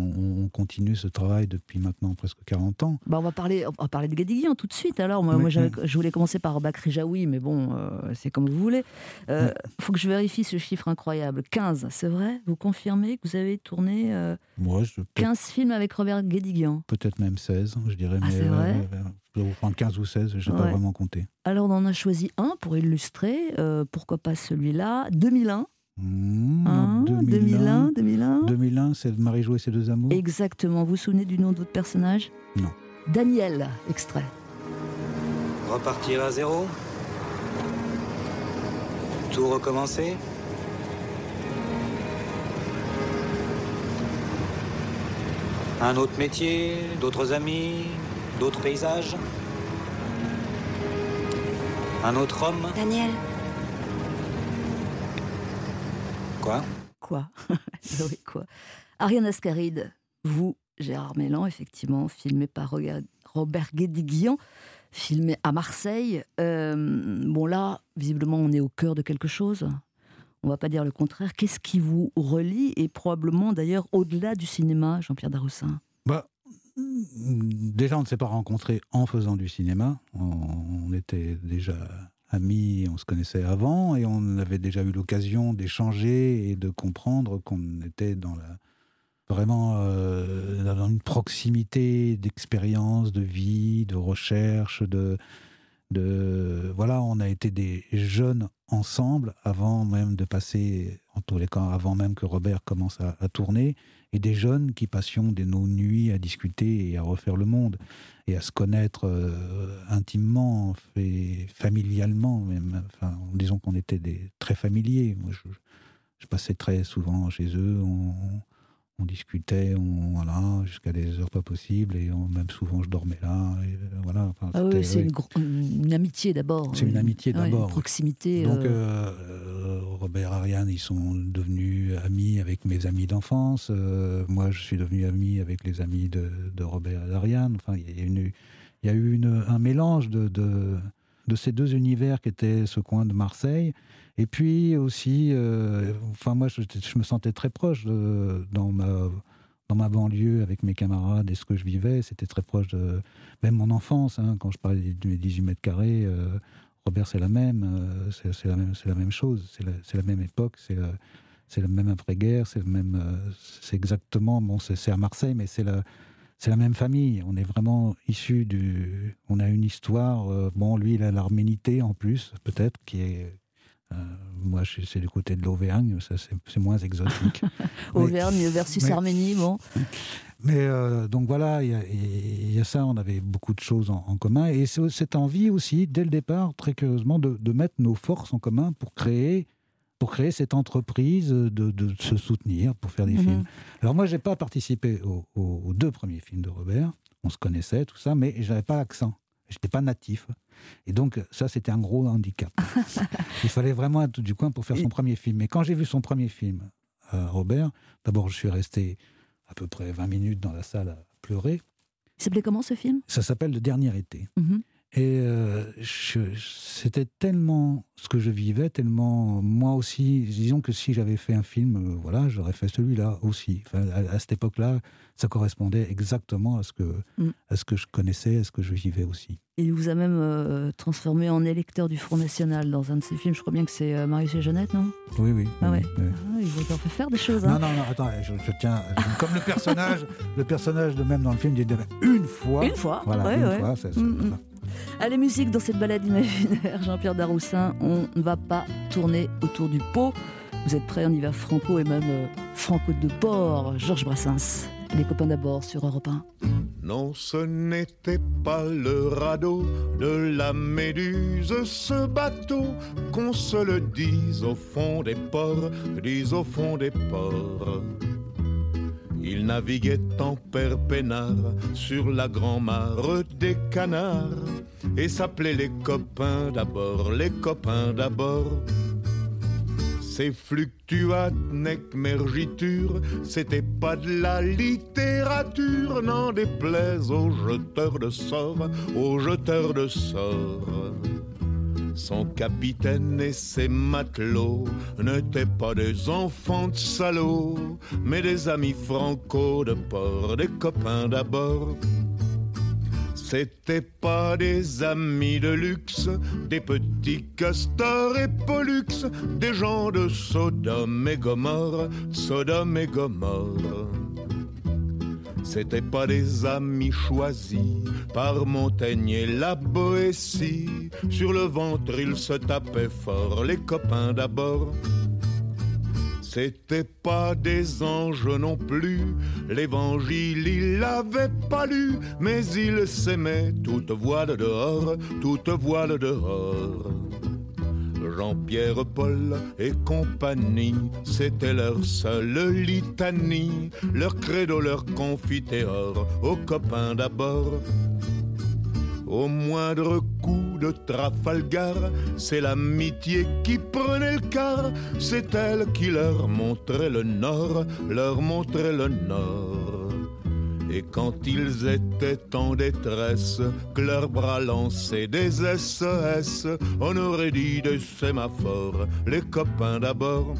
on- on continue ce travail depuis maintenant presque 40 ans. Bah, on, va parler, on va parler de Guédiguian tout de suite. Alors, moi, je voulais commencer par Bakri Jaoui, mais bon, euh, c'est comme vous voulez. Il Ouais. faut que je vérifie ce chiffre incroyable. 15, c'est vrai? Vous confirmez que vous avez tourné euh, Moi, je, peut- 15 films avec Robert Guédiguian? peut-être même 16, je dirais. Ah, mais, c'est vrai? euh, enfin 15 ou 16, je n'ai pas vraiment compté. Alors, on en a choisi un pour illustrer. euh, pourquoi pas celui-là? 2001. Mmh, hein, 2001, 2001. 2001, c'est Marie-Jo et ses deux amours. Exactement. Vous vous souvenez du nom de votre personnage Non. Daniel, extrait. Repartir à zéro? Tout recommencer? Un autre métier, d'autres amis, d'autres paysages? Un autre homme? Daniel, Quoi Quoi Ah Oui, quoi Ariane Ascaride, vous, Gérard Mélan, effectivement, filmé par Robert Guédiguian, filmé à Marseille. Euh, bon, là, visiblement, on est au cœur de quelque chose. On va pas dire le contraire. Qu'est-ce qui vous relie et probablement d'ailleurs au-delà du cinéma, Jean-Pierre Daroussin Bah, déjà, on ne s'est pas rencontrés en faisant du cinéma. On, on était déjà amis, on se connaissait avant et on avait déjà eu l'occasion d'échanger et de comprendre qu'on était dans la, vraiment euh, dans une proximité d'expérience, de vie, de recherche, de, de voilà, on a été des jeunes ensemble avant même de passer, en tous les cas, avant même que Robert commence à, à tourner, et des jeunes qui passions des nos nuits à discuter et à refaire le monde et à se connaître euh, intimement et familialement même. Enfin, disons qu'on était des très familiers. Moi, je, passais très souvent chez eux. On discutait, on, voilà, jusqu'à des heures pas possibles, et on- même souvent je dormais là. Et, euh, voilà. Enfin, Ah oui, c'est oui. une, amitié d'abord. C'est une amitié Ouais, d'abord, Une proximité. Donc, euh, euh, euh, Robert et Ariane, ils sont devenus amis ami avec mes amis d'enfance. euh, moi, je suis devenu ami avec les amis de, de Robert et d'Ariane. Enfin, il y a, une- il y a eu une- un mélange de, de, de ces deux univers qui étaient ce coin de Marseille. Et puis aussi, euh, enfin, moi, je, me sentais très proche de- dans ma dans ma banlieue avec mes camarades et ce que je vivais, c'était très proche de même mon enfance. hein, quand je parlais de mes 18 mètres carrés, euh, Robert, c'est la même, euh, c'est la même, c'est la même chose, c'est la, même époque, c'est la, même après-guerre, c'est le même, c'est exactement, bon, c'est à Marseille, mais c'est la, c'est la même famille. On est vraiment issus du, on a une histoire. euh, bon, lui, il a l'arménité en plus, peut-être, qui est euh, moi, c'est du côté de l'Auvergne, ça c'est moins exotique. Mais- Auvergne versus mais- Arménie, bon. mais euh, donc voilà, il y, a- il y a ça, on avait beaucoup de choses en, en commun. Et cette envie aussi, dès le départ, très curieusement, de, de mettre nos forces en commun pour créer, pour créer cette entreprise, de, de se soutenir, pour faire des Mhm. films. Alors moi, j'ai pas participé aux, aux- aux deux premiers films de Robert. On se connaissait, tout ça, mais j'avais pas l'accent. J'étais pas natif. Et donc, ça, c'était un gros handicap. Il fallait vraiment être du coin pour faire son premier film. Mais quand j'ai vu son premier film, euh, Robert, d'abord, je suis resté à peu près 20 minutes dans la salle à pleurer. Il s'appelait comment ce film? Ça s'appelle Le Dernier été. Mhm. Et euh, c'était tellement ce que je vivais, tellement moi aussi. Disons que si j'avais fait un film, euh, voilà, j'aurais fait celui-là aussi. Enfin, à, à cette époque-là, ça correspondait exactement à ce que Mm. à ce que je connaissais, à ce que je vivais aussi. Il vous a même euh, transformé en électeur du Front National dans un de ses films. Je crois bien que c'est Marius et Jeannette, non? Oui, oui. Ah oui, ouais. oui. Ah, Il vous a fait faire des choses. Non, Hein. non, non, attends, je, je tiens. Comme le personnage, le personnage de même dans le film dit une fois. Une fois, Voilà, ouais, une ouais. fois. c'est- Allez, musique dans cette balade imaginaire. Jean-Pierre Daroussin, on ne va pas tourner autour du pot. Vous êtes prêts On y va franco et même euh, franco de bord. Georges Brassens. Les copains d'abord sur Europe 1. Non, ce n'était pas le radeau de la méduse, ce bateau, qu'on se le dise au fond des ports, dise au fond des ports. Naviguait en père sur la grand-mare des canards et s'appelait les copains d'abord, les copains d'abord. Ces fluctuates nec mergiture, c'était pas de la littérature, n'en déplaise aux jeteurs de sorts, aux jeteurs de sorts. Son capitaine et ses matelots n'étaient pas des enfants de salauds, mais des amis franco de port, des copains d'abord. C'était pas des amis de luxe, des petits castors et pollux, des gens de Sodome et Gomorre, Sodome et Gomorre. C'était pas des amis choisis par Montaigne et la Boétie. Sur le ventre, ils se tapaient fort, les copains d'abord. C'était pas des anges non plus, l'évangile il l'avait pas lu, mais il s'aimait toute voile dehors, toute voile dehors. Jean-Pierre Paul et compagnie, c'était leur seule litanie, leur credo, leur confiteor, aux copains d'abord. Au moindre coup de Trafalgar, c'est l'amitié qui prenait le quart, c'est elle qui leur montrait le nord, leur montrait le nord. Et quand ils étaient en détresse, que leurs bras lançaient des SES, on aurait dit des sémaphores, les copains d'abord.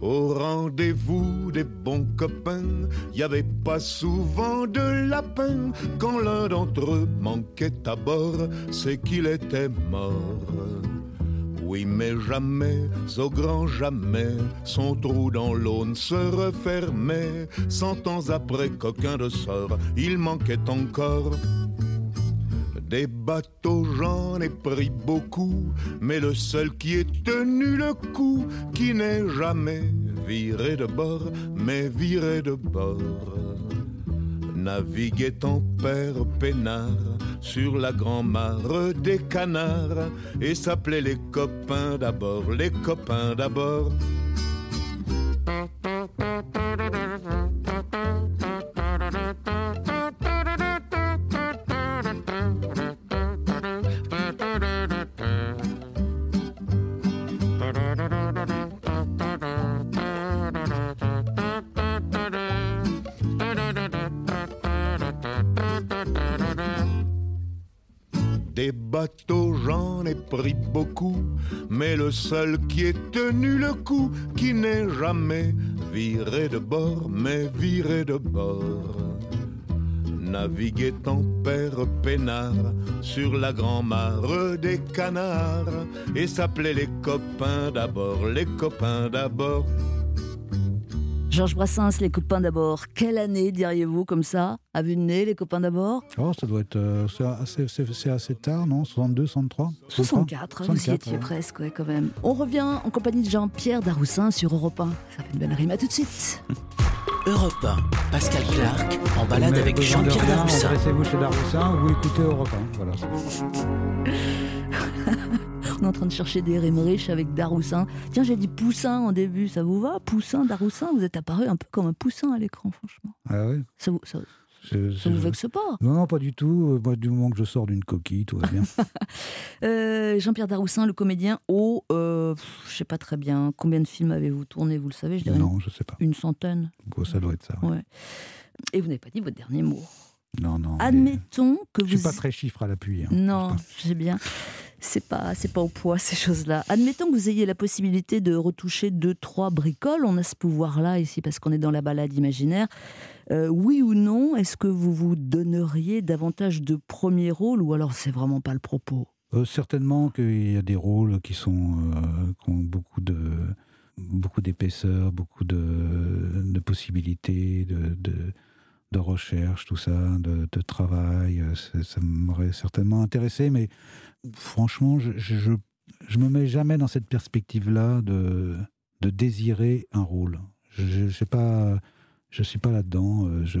Au rendez-vous des bons copains, y avait pas souvent de lapin. Quand l'un d'entre eux manquait à bord, c'est qu'il était mort. Oui, mais jamais, au grand jamais, son trou dans l'aune se refermait. Cent ans après qu'aucun de sort, il manquait encore. Des bateaux, j'en ai pris beaucoup, mais le seul qui ait tenu le coup, qui n'est jamais viré de bord, mais viré de bord. Naviguait en père peinard sur la grand-mare des canards et s'appelait les copains d'abord, les copains d'abord. Seul qui ait tenu le coup, qui n'est jamais viré de bord, mais viré de bord naviguait en père peinard sur la grand-mare des canards et s'appelait les copains d'abord, les copains d'abord. Georges Brassens, les copains d'abord. Quelle année diriez-vous comme ça À vue de nez, les copains d'abord? Oh, ça doit être. euh, c'est assez, c'est- assez tard, non? 62, 63 64, vous y 64, étiez ouais. presque, ouais, quand même. On revient en compagnie de Jean-Pierre Daroussin sur Europe 1. Ça fait une belle rime, à tout de suite. Europe 1, Pascal Clark en balade avec Jean-Pierre Daroussin. Adressez-vous chez Daroussin ou écoutez Europe 1. Voilà. On est en train de chercher des rimes riches avec Daroussin. Tiens, j'ai dit Poussin en début, ça vous va Poussin, Daroussin, vous êtes apparu un peu comme un poussin à l'écran, franchement. Ah ouais? Ça vous, ça, Je- ça je- vous vexe pas? Non, non, pas du tout. Euh, Moi, du moment que je sors d'une coquille, tout va bien. Euh, Jean-Pierre Daroussin, le comédien, au, euh, pff, je sais pas très bien, combien de films avez-vous tourné, vous le savez Je dirais non, je sais pas. une, une centaine. Bon, ça doit être ça. ouais. Ouais. Et vous n'avez pas dit votre dernier mot. Non, non. Admettons que Je vous... suis pas très chiffre à l'appui. hein. Non, je sais bien. C'est pas, c'est pas au poids ces choses-là. Admettons que vous ayez la possibilité de retoucher deux, trois bricoles. On a ce pouvoir-là ici parce qu'on est dans la balade imaginaire. Euh, oui ou non, est-ce que vous vous donneriez davantage de premiers rôles ou alors c'est vraiment pas le propos? Euh, certainement qu'il y a des rôles qui sont euh, qui ont beaucoup de beaucoup d'épaisseur, beaucoup de, de possibilités, de, de, de recherche, tout ça, de, de travail. Euh, Ça m'aurait certainement intéressé, mais franchement, je, je, je, me mets jamais dans cette perspective-là de, de désirer un rôle. Je, je, je sais pas, je suis pas là-dedans. euh, Je,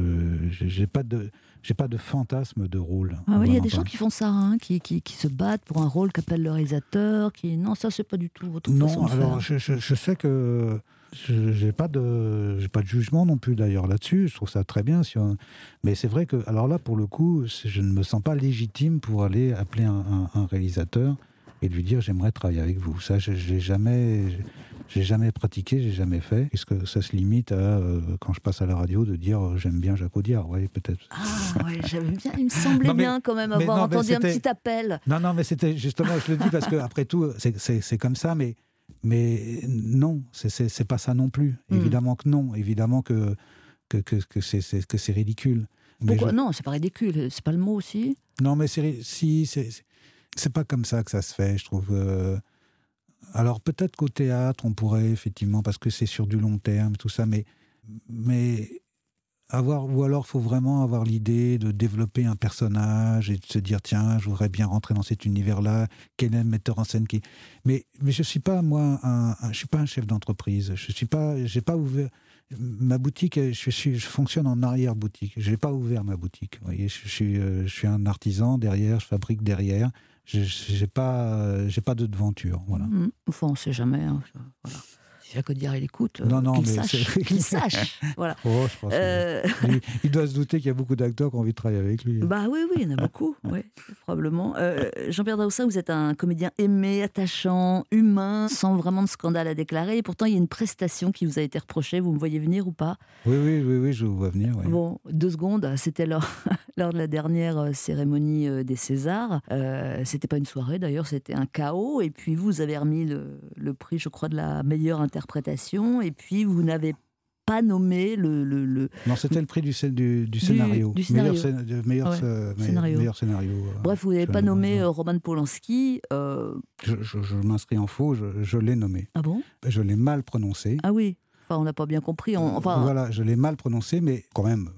j'ai pas de, j'ai pas de fantasme de rôle. Ah oui, Il y a des gens qui font ça, hein, qui, qui, qui se battent pour un rôle qu'appelle le réalisateur. Qui... Non, ça, c'est pas du tout votre façon Non, de alors faire. je, je, je sais que je j'ai pas de j'ai pas de jugement non plus d'ailleurs là-dessus. Je trouve ça très bien. Si on- Mais c'est vrai que alors là pour le coup, je ne me sens pas légitime pour aller appeler un, un- un réalisateur et lui dire j'aimerais travailler avec vous. Ça, je j'ai jamais j'ai jamais pratiqué, j'ai jamais fait. Est-ce que ça se limite à euh, quand je passe à la radio de dire euh, j'aime bien Jacques Audiard? Oui, peut-être. Ah ouais, j'avais bien, il me semblait Non, mais- bien quand même avoir non, entendu un petit appel. Non, non, mais c'était justement, je le dis parce que après tout, c'est comme ça, mais, mais non, c'est- pas ça non plus. Mm. Évidemment que non, évidemment que, que, que, que c'est- ridicule. Mais Pourquoi je- Non, c'est pas ridicule, c'est pas le mot aussi. non, mais c'est si, c'est pas comme ça que ça se fait, je trouve. euh. Alors peut-être qu'au théâtre, on pourrait effectivement, parce que c'est sur du long terme, tout ça, mais, mais avoir, ou alors faut vraiment avoir l'idée de développer un personnage et de se dire tiens, je voudrais bien rentrer dans cet univers-là. Quel est le metteur en scène qui Mais mais je suis pas moi, je suis pas un chef d'entreprise. Je suis pas, j'ai pas ouvert ma boutique. Je suis, je fonctionne en arrière boutique. J'ai pas ouvert ma boutique. Vous voyez, je, suis, euh, je suis un artisan derrière. Je fabrique derrière. J'ai pas, j'ai pas de devanture. Voilà. Mm. Enfin, on sait jamais. hein. Voilà. Si Jacques Audiard, il écoute, euh, Non, non, qu'il mais sache. Qu'il sache. voilà. Oh, je pense que- Euh, il, il doit se douter qu'il y a beaucoup d'acteurs qui ont envie de travailler avec lui. bah oui, oui, il y en a beaucoup, oui, probablement. Euh, Jean-Pierre Daoussin, vous êtes un comédien aimé, attachant, humain, sans vraiment de scandale à déclarer. Et pourtant, il y a une prestation qui vous a été reprochée. Vous me voyez venir ou pas? Oui, oui, oui, oui, je vous vois venir. Bon, deux secondes. C'était lors, lors de la dernière cérémonie des Césars. C'était pas une soirée d'ailleurs, c'était un chaos. Et puis vous avez remis le, le prix, je crois, de la meilleure interprétation. Et puis vous n'avez pas nommé le, le, le- Non, c'était le prix du, scé- du, du scénario. du scénario. Meilleur, Ouais, euh, scénario. meilleur scénario. euh, Bref, vous n'avez pas nommé euh, Roman Polanski. euh, Je, je- je m'inscris en faux, je, je l'ai nommé. Ah bon? Je l'ai mal prononcé. Ah oui. Enfin, on n'a pas bien compris. On- enfin, Voilà, je l'ai mal prononcé, mais quand même,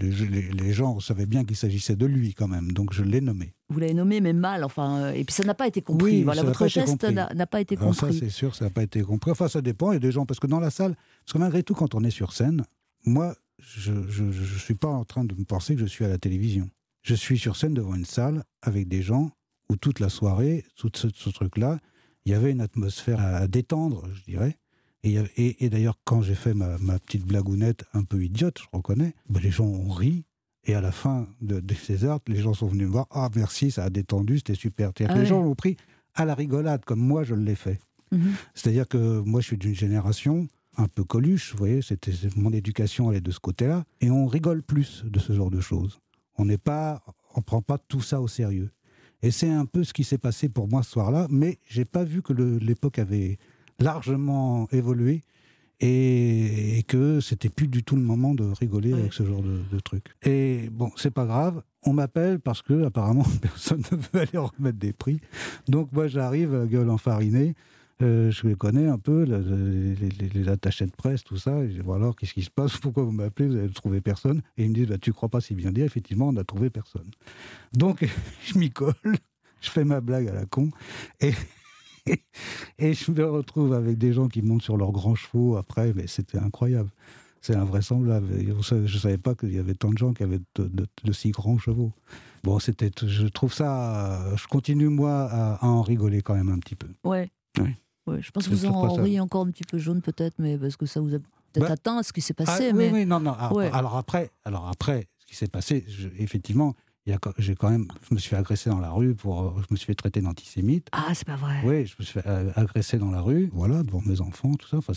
les, les- les gens savaient bien qu'il s'agissait de lui quand même, donc je l'ai nommé. vous l'avez nommé, mais mal. Enfin, euh, et puis ça n'a pas été compris. Oui, voilà, ça votre geste n'a pas été Alors ça, compris. c'est sûr, ça n'a pas été compris. Enfin, ça dépend. Il y a des gens, parce que dans la salle, parce que malgré tout, quand on est sur scène, moi, je ne suis pas en train de me penser que je suis à la télévision. Je suis sur scène devant une salle avec des gens où toute la soirée, tout ce, ce truc-là, il y avait une atmosphère à détendre, je dirais. Et, avait- et- et d'ailleurs, quand j'ai fait ma, ma petite blagounette un peu idiote, je reconnais, ben, les gens ont ri. Et à la fin de, de ces arts, les gens sont venus me voir. Ah, merci, ça a détendu, c'était super. Ah les gens l'ont pris à la rigolade, comme moi je l'ai fait. Mhm. C'est-à-dire que moi, je suis d'une génération un peu coluche, vous voyez, c'était mon éducation elle est de ce côté-là, et on rigole plus de ce genre de choses. On n'est pas, on prend pas tout ça au sérieux. Et c'est un peu ce qui s'est passé pour moi ce soir-là, mais j'ai pas vu que l'époque avait largement évolué et, et que c'était plus du tout le moment de rigoler Ouais. avec ce genre de, de truc. Et bon, c'est pas grave. On m'appelle parce que apparemment personne ne veut aller remettre des prix. Donc moi j'arrive, gueule enfarinée. Euh, je les connais un peu, les, les- les attachés de presse, tout ça. Et je dis, bon alors, qu'est-ce qui se passe? Pourquoi vous m'appelez? Vous avez trouvé personne? Et ils me disent, bah, tu crois pas si bien dire Effectivement, on n'a trouvé personne. Donc, je m'y colle, je fais ma blague à la con, et, et je me retrouve avec des gens qui montent sur leurs grands chevaux après, mais c'était incroyable. C'est invraisemblable. Je ne savais pas qu'il y avait tant de gens qui avaient de, de- de si grands chevaux. Bon, c'était, je trouve ça. Je continue, moi, à, à en rigoler quand même un petit peu. Ouais. Oui. Ouais, je pense que vous en riez encore un petit peu jaune, peut-être, mais parce que ça vous a peut-être Bah, atteint ce qui s'est passé. Ah, mais... Oui, oui, non, non. Alors, Ouais. alors après, alors après, ce qui s'est passé, je- effectivement, j'ai quand même, je me suis fait agresser dans la rue pour, euh, je me suis fait traiter d'antisémite. Ah, c'est pas vrai. Oui, je me suis fait euh, agresser dans la rue, voilà, devant mes enfants, tout ça. Enfin,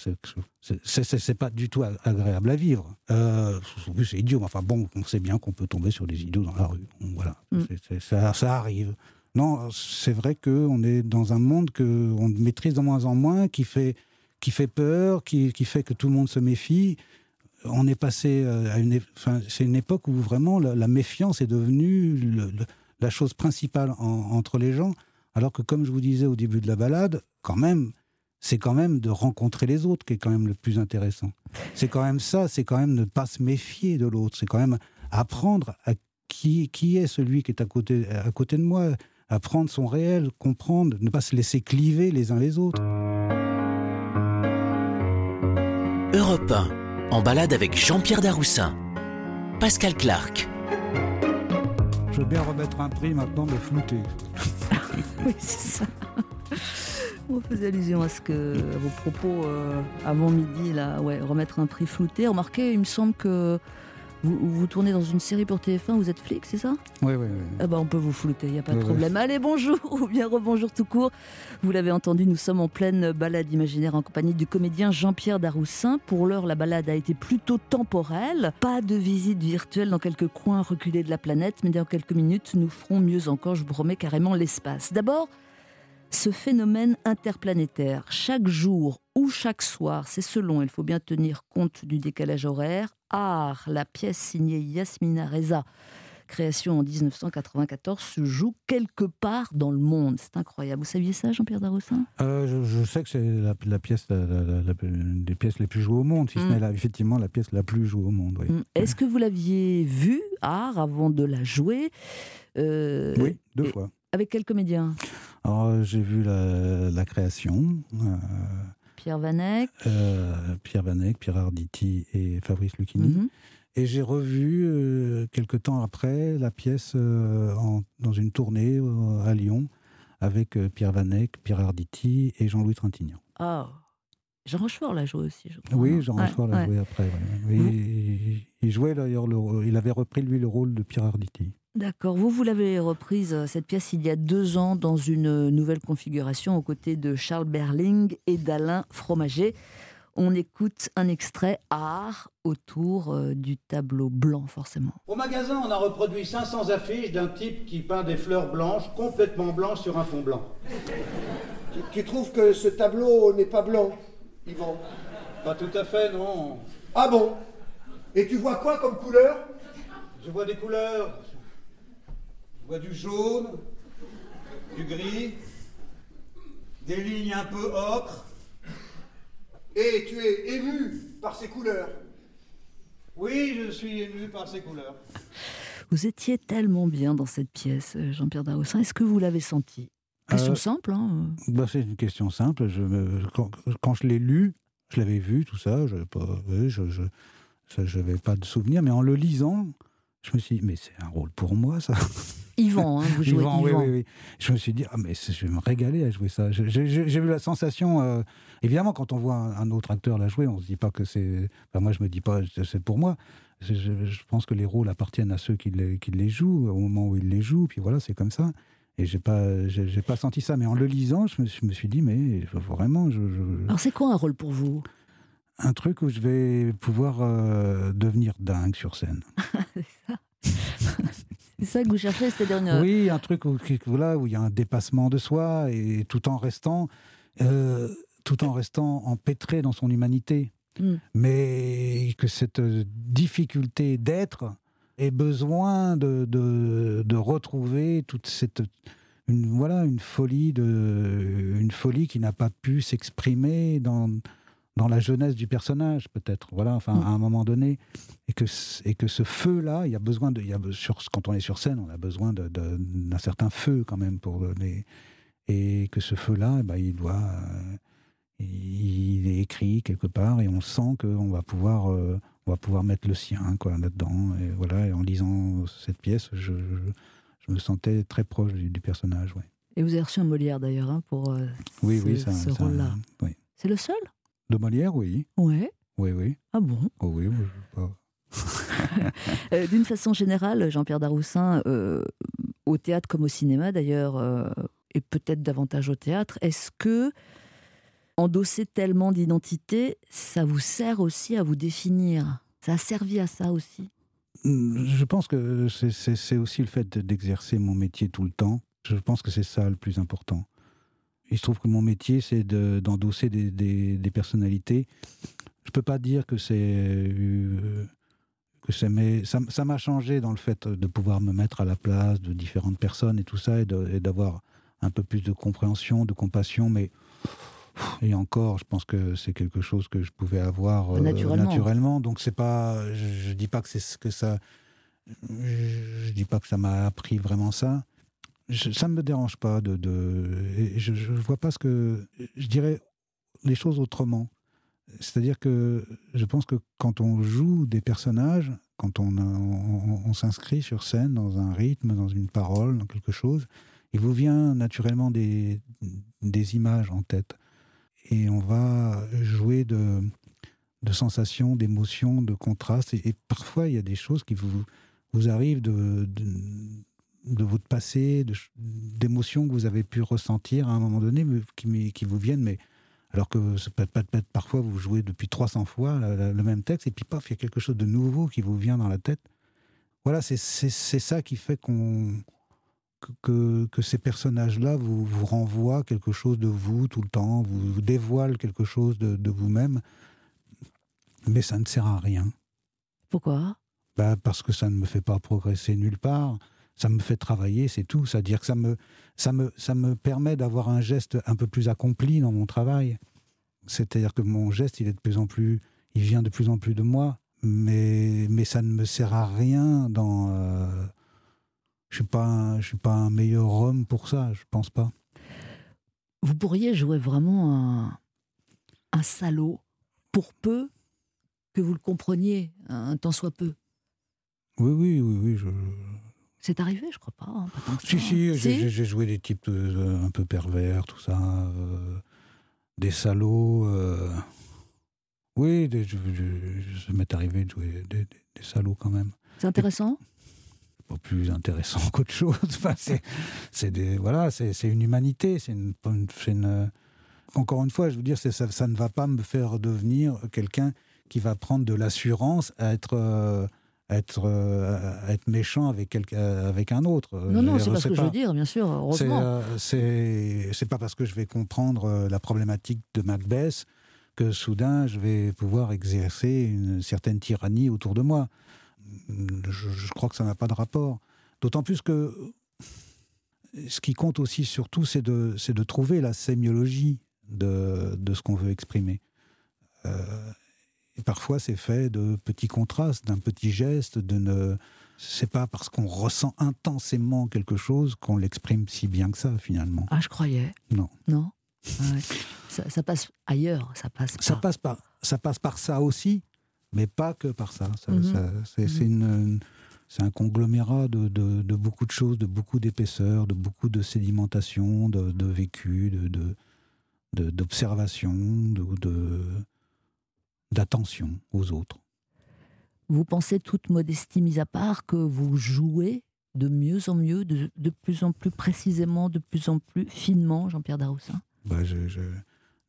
c'est, pas du tout agréable à vivre. Euh, c'est idiot. mais Enfin bon, on sait bien qu'on peut tomber sur des idiots dans la rue. Bon, voilà, Mm. Ça, ça arrive. Non, c'est vrai qu'on est dans un monde que on maîtrise de moins en moins, qui fait, qui fait peur, qui, qui fait que tout le monde se méfie. On est passé euh, à une, c'est une époque où vraiment la, méfiance est devenue la chose principale en- entre les gens. Alors que, comme je vous disais au début de la balade, quand même, c'est quand même de rencontrer les autres qui est quand même le plus intéressant. C'est quand même ça, c'est quand même ne pas se méfier de l'autre. C'est quand même apprendre à qui, qui est celui qui est à côté, à côté de moi, apprendre son réel, comprendre, ne pas se laisser cliver les uns les autres. Europe 1, en balade avec Jean-Pierre Daroussin. Pascal Clark. Je veux bien remettre un prix maintenant, mais flouté. Oui, c'est ça. On faisait allusion à ce que à vos propos euh, avant midi, là, ouais, remettre un prix flouté. Remarquez, il me semble que vous, vous tournez dans une série pour TF1, vous êtes flic, c'est ça? Oui, oui, oui. Eh ben, on peut vous flouter, il n'y a pas de problème. Allez, bonjour ou bien rebonjour tout court. Vous l'avez entendu, nous sommes en pleine balade imaginaire en compagnie du comédien Jean-Pierre Daroussin. Pour l'heure, la balade a été plutôt temporelle. Pas de visite virtuelle dans quelques coins reculés de la planète, mais dans quelques minutes, nous ferons mieux encore, je vous promets, carrément l'espace. D'abord, ce phénomène interplanétaire, chaque jour ou chaque soir, c'est selon, il faut bien tenir compte du décalage horaire. Art, la pièce signée Yasmina Reza, création en 1994, se joue quelque part dans le monde. C'est incroyable. Vous saviez ça, Jean-Pierre Daroussin Euh, je, je sais que c'est la, la pièce, la, une des pièces les plus jouées au monde, si ce Mm. n'est effectivement la pièce la plus jouée au monde. Oui, Mm. Est-ce que vous l'aviez vue, Art, avant de la jouer? Euh, Oui, deux et- fois. Avec quel comédien? Alors, euh, j'ai vu la, la création, euh, Pierre Vanek euh, Pierre Vanek, Pierre Arditi et Fabrice Lucchini. Mhm. Et j'ai revu, euh, quelque temps après, la pièce euh, en- dans une tournée euh, à Lyon avec euh, Pierre Vanek, Pierre Arditi et Jean-Louis Trintignant. Ah, Jean Rochefort l'a joué aussi, je crois. Oui, Jean Ouais, Rochefort l'a ouais. joué après. ouais. Vous- il, il jouait d'ailleurs, le- il avait repris lui le rôle de Pierre Arditi. D'accord. Vous, vous l'avez reprise, euh, cette pièce, il y a deux ans, dans une euh, nouvelle configuration, aux côtés de Charles Berling et d'Alain Fromager. On écoute un extrait art autour euh, du tableau blanc, forcément. Au magasin, on a reproduit 500 affiches d'un type qui peint des fleurs blanches, complètement blanches sur un fond blanc. Tu, tu trouves que ce tableau n'est pas blanc, Yvan? Pas tout à fait, non. Ah bon? Et tu vois quoi comme couleur? Je vois des couleurs. Du jaune, du gris, des lignes un peu ocre. Et tu es ému par ces couleurs Oui, je suis ému par ces couleurs. Vous étiez tellement bien dans cette pièce, euh, Jean-Pierre Daroussin. Est-ce que vous l'avez senti? Question Euh, simple, hein Bah, c'est une question simple. Je me- quand, quand je l'ai lu, je l'avais vu, tout ça, je pas, oui, je je n'avais pas de souvenir, mais en le lisant, je me suis dit, mais c'est un rôle pour moi, ça. Yvan, hein, vous jouez Yvan, Yvan. oui, oui, oui. Je me suis dit, ah, mais je vais me régaler à jouer ça. J'ai eu la sensation, euh, évidemment, quand on voit un, un autre acteur la jouer, on se dit pas que c'est. Enfin, moi, je me dis pas, que c'est pour moi. Je, pense que les rôles appartiennent à ceux qui les, qui les jouent, au moment où ils les jouent, puis voilà, c'est comme ça. Et j'ai pas, j'ai pas senti ça. Mais en le lisant, je me, suis- je me suis dit, mais vraiment, je, je- Alors c'est quoi un rôle pour vous? Un truc où je vais pouvoir euh, devenir dingue sur scène. C'est ça que vous cherchez, c'est-à-dire une... Oui, un truc où, voilà, où il y a un dépassement de soi et tout en restant, euh, tout en restant empêtré dans son humanité. Mm. Mais que cette difficulté d'être ait besoin de, de, de retrouver toute cette une, voilà une folie de une folie qui n'a pas pu s'exprimer dans dans la jeunesse du personnage peut-être voilà enfin Mm. à un moment donné et que et que ce feu là il y a besoin de il y a sur quand on est sur scène on a besoin de- de- d'un certain feu quand même pour les et que ce feu là il doit euh, il est écrit quelque part et on sent qu'on va pouvoir euh, on va pouvoir mettre le sien quoi là-dedans et voilà et en lisant cette pièce je, je, je me sentais très proche du, du personnage ouais. Et vous avez reçu un Molière d'ailleurs hein, pour euh, oui ce, oui ça, ce ça- rôle-là. oui. C'est le seul? De Molière oui Ouais. oui oui Ah bon? Oh, oui, oui, Euh, D'une façon générale, Jean-Pierre Daroussin, euh, au théâtre comme au cinéma d'ailleurs, euh, et peut-être davantage au théâtre, est-ce que endosser tellement d'identité, ça vous sert aussi à vous définir? Ça a servi à ça aussi? Mm, Je pense que c'est- aussi le fait de- d'exercer mon métier tout le temps. Je pense que c'est ça le plus important. Il se trouve que mon métier, c'est de- d'endosser des, des- des personnalités. Je peux pas dire que c'est euh, que ça m'a changé dans le fait de pouvoir me mettre à la place de différentes personnes et tout ça et d'avoir un peu plus de compréhension, de compassion, mais et encore, je pense que c'est quelque chose que je pouvais avoir euh, Naturellement. naturellement. Donc c'est pas, je, je dis pas que c'est ce que ça, je, je dis pas que ça m'a appris vraiment ça. Ça ne me dérange pas de, de je, je vois pas ce que, je dirais les choses autrement. C'est-à-dire que je pense que quand on joue des personnages, quand on, on, on s'inscrit sur scène dans un rythme, dans une parole, dans quelque chose, il vous vient naturellement des, des images en tête. Et on va jouer de, de sensations, d'émotions, de contrastes. Et, parfois, il y a des choses qui vous, vous arrivent de, de votre passé, d'émotions que vous avez pu ressentir à un moment donné, mais qui, vous viennent, mais alors que parfois vous jouez depuis 300 fois le même texte, et puis paf, il y a quelque chose de nouveau qui vous vient dans la tête. Voilà, c'est ça qui fait qu'on que, que, que ces personnages-là vous, vous renvoient quelque chose de vous tout le temps, vous, vous dévoilent quelque chose de, de vous-même, mais ça ne sert à rien. Pourquoi? Bah, parce que ça ne me fait pas progresser nulle part. Ça me fait travailler, c'est tout. C'est-à-dire que ça me, ça me, ça me permet d'avoir un geste un peu plus accompli dans mon travail. C'est-à-dire que mon geste, il est de plus en plus, il vient de plus en plus de moi, mais, mais ça ne me sert à rien dans. euh, je suis pas, un- je suis pas un meilleur homme pour ça. Je pense pas. Vous pourriez jouer vraiment un, un salaud, pour peu que vous le compreniez, un tant soit peu. Oui, oui, oui, oui. Je... C'est arrivé, je crois pas. hein, pas tant que Si, ça. si, j'ai- joué des types euh, un peu pervers, tout ça. euh, des salauds. euh, Oui, des, je, je- ça m'est arrivé de jouer des, des- des salauds quand même. C'est intéressant Pas plus intéressant qu'autre chose. Enfin, c'est, c'est des, voilà, c'est, c'est une humanité. C'est une, une- c'est une- Encore une fois, je veux dire, c'est- ça, ça ne va pas me faire devenir quelqu'un qui va prendre de l'assurance à être. Euh, être, euh, être méchant avec, quelqu'un, avec un autre. Non, non, c'est pas ce que je veux dire, bien sûr, heureusement. euh, C'est pas parce que je vais comprendre euh, la problématique de Macbeth que soudain je vais pouvoir exercer une certaine tyrannie autour de moi. Je, je crois que ça n'a pas de rapport. D'autant plus que ce qui compte aussi surtout, c'est de, de trouver la sémiologie de, de ce qu'on veut exprimer. Euh, et parfois, c'est fait de petits contrastes, d'un petit geste, de ne. C'est pas parce qu'on ressent intensément quelque chose qu'on l'exprime si bien que ça, finalement. Ah, je croyais. Non. Non? Ah ouais. ça, ça passe ailleurs, ça passe Ça pas. passe par, ça passe par ça aussi, mais pas que par ça. Ça- Mhm. ça- c'est c'est une- une- c'est un conglomérat de, de- de beaucoup de choses, de beaucoup d'épaisseur, de beaucoup de sédimentation, de, de vécu, de, d'observation, de- d'attention aux autres. Vous pensez, toute modestie mise à part, que vous jouez de mieux en mieux, de, de plus en plus précisément, de plus en plus finement, Jean-Pierre Daroussin Bah, je, je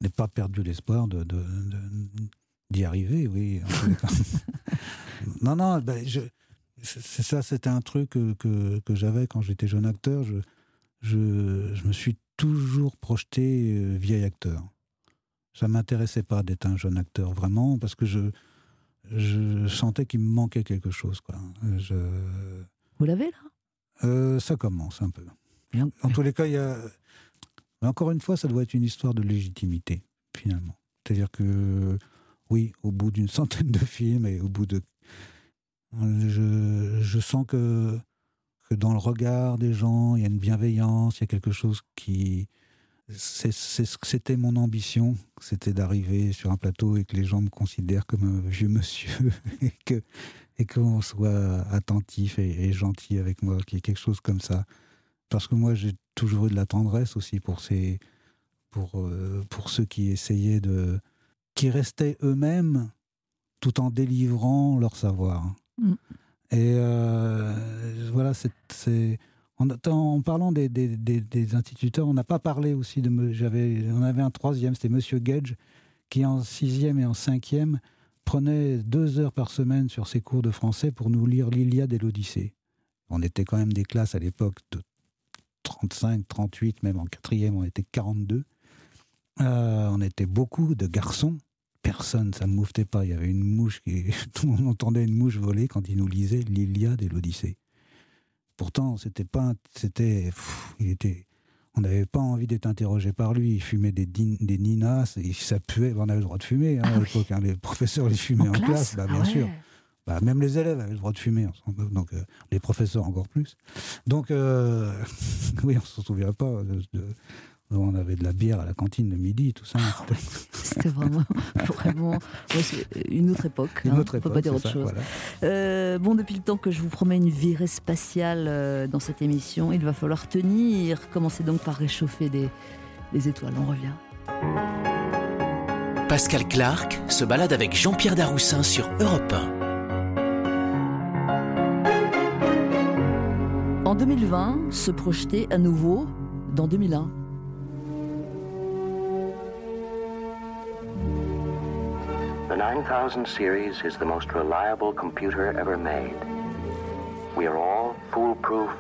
n'ai pas perdu l'espoir de, de- de- d'y arriver, oui. non, non, ben, je, c'est ça, c'était un truc que, que, que j'avais quand j'étais jeune acteur. Je, je, je, me suis toujours projeté euh, vieil acteur. Ça m'intéressait pas d'être un jeune acteur, vraiment, parce que je, je sentais qu'il me manquait quelque chose. Quoi. Je... Vous l'avez là? Euh, Ça commence un peu. En tous les cas, il y a. Encore une fois, ça doit être une histoire de légitimité, finalement. C'est-à-dire que, oui, au bout d'une centaine de films et au bout de. Je, je sens que, que dans le regard des gens, il y a une bienveillance, il y a quelque chose qui. C'était mon ambition, c'était d'arriver sur un plateau et que les gens me considèrent comme un vieux monsieur et que et qu'on soit attentif et, et, gentil avec moi, qu'il y ait quelque chose comme ça. Parce que moi, j'ai toujours eu de la tendresse aussi pour ces, pour, euh, pour ceux qui essayaient de, qui restaient eux-mêmes tout en délivrant leur savoir. Mm. Et euh, voilà, c'est en, parlant des, instituteurs, on n'a pas parlé aussi de. J'avais, on avait un troisième, c'était Monsieur Gage, qui en sixième et en cinquième prenait deux heures par semaine sur ses cours de français pour nous lire l'Iliade et l'Odyssée. On était quand même des classes à l'époque de 35, 38, même en quatrième, on était 42. Euh, on était beaucoup de garçons. Personne, ça ne mouvetait pas. Il y avait une mouche qui. Monde entendait une mouche voler quand il nous lisait l'Iliade et l'Odyssée. Pourtant, c'était pas. C'était. Il était. On n'avait pas envie d'être interrogé par lui. Il fumait des, des ninas, et ça puait. On avait le droit de fumer hein, ah à l'époque. Hein. Les professeurs les fumaient en, classe, bah, bien ah sûr. Bah, même les élèves avaient le droit de fumer, donc euh, les professeurs encore plus. Donc, euh, oui, on ne se souviendrait pas. De, on avait de la bière à la cantine de midi, tout ça. C'était vraiment, vraiment une autre époque. Une hein, autre époque, on peut pas dire autre chose. Euh, bon, depuis le temps que je vous promets une virée spatiale dans cette émission, il va falloir tenir. Commencez donc par réchauffer des, des étoiles. On revient. Pascal Clark se balade avec Jean-Pierre Daroussin sur Europe 1. En 2020, se projeter à nouveau dans 2001. The 9000 series is the most reliable computer ever made. We are all foolproof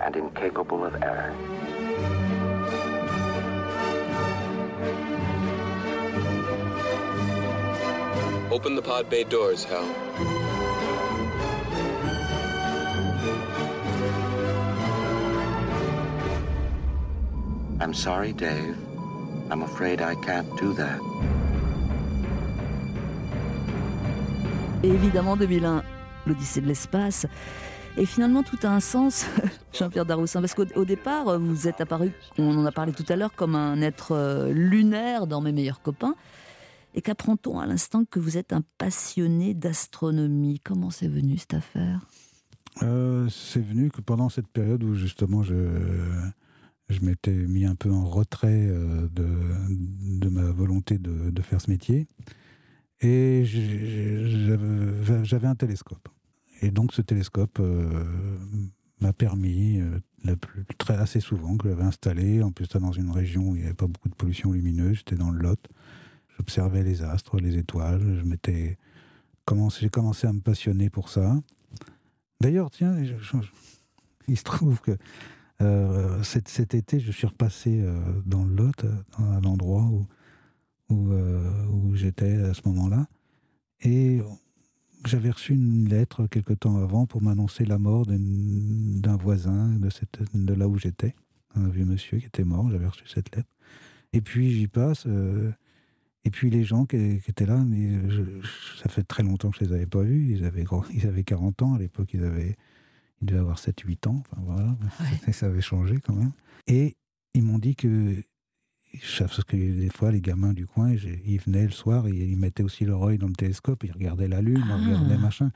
and incapable of error. Open the pod bay doors, Hal. I'm sorry, Dave. I'm afraid I can't do that. Et évidemment, 2001, l'Odyssée de l'espace. Et finalement, tout a un sens, Jean-Pierre Daroussin, parce qu'au départ, vous êtes apparu, on en a parlé tout à l'heure, comme un être euh, lunaire dans Mes meilleurs copains. Et qu'apprend-on à l'instant que vous êtes un passionné d'astronomie? Comment c'est venu cette affaire? Euh, C'est venu que pendant cette période où justement je, je m'étais mis un peu en retrait euh, de, de ma volonté de, de, faire ce métier. Et j'avais un télescope. Et donc ce télescope euh, m'a permis, euh, très, assez souvent, que j'avais installé, en plus dans une région où il n'y avait pas beaucoup de pollution lumineuse, j'étais dans le Lot, j'observais les astres, les étoiles, j'ai commencé à me passionner pour ça. D'ailleurs, tiens, il se trouve que euh, cet, cet, été, je suis repassé dans le Lot, à l'endroit où, où, où j'étais à ce moment-là. Et j'avais reçu une lettre quelque temps avant pour m'annoncer la mort d'un voisin de, cette, de là où j'étais, un vieux monsieur qui était mort. J'avais reçu cette lettre. Et puis j'y passe. et puis les gens qui, qui étaient là, mais ça fait très longtemps que je les avais pas vus. Ils avaient, ils avaient 40 ans à l'époque. Ils avaient il devait avoir 7-8 ans, enfin voilà, ça avait changé quand même. Et ils m'ont dit que, parce que des fois, les gamins du coin, ils venaient le soir, et ils mettaient aussi leur œil dans le télescope, ils regardaient la Lune, ils regardaient ah. machin.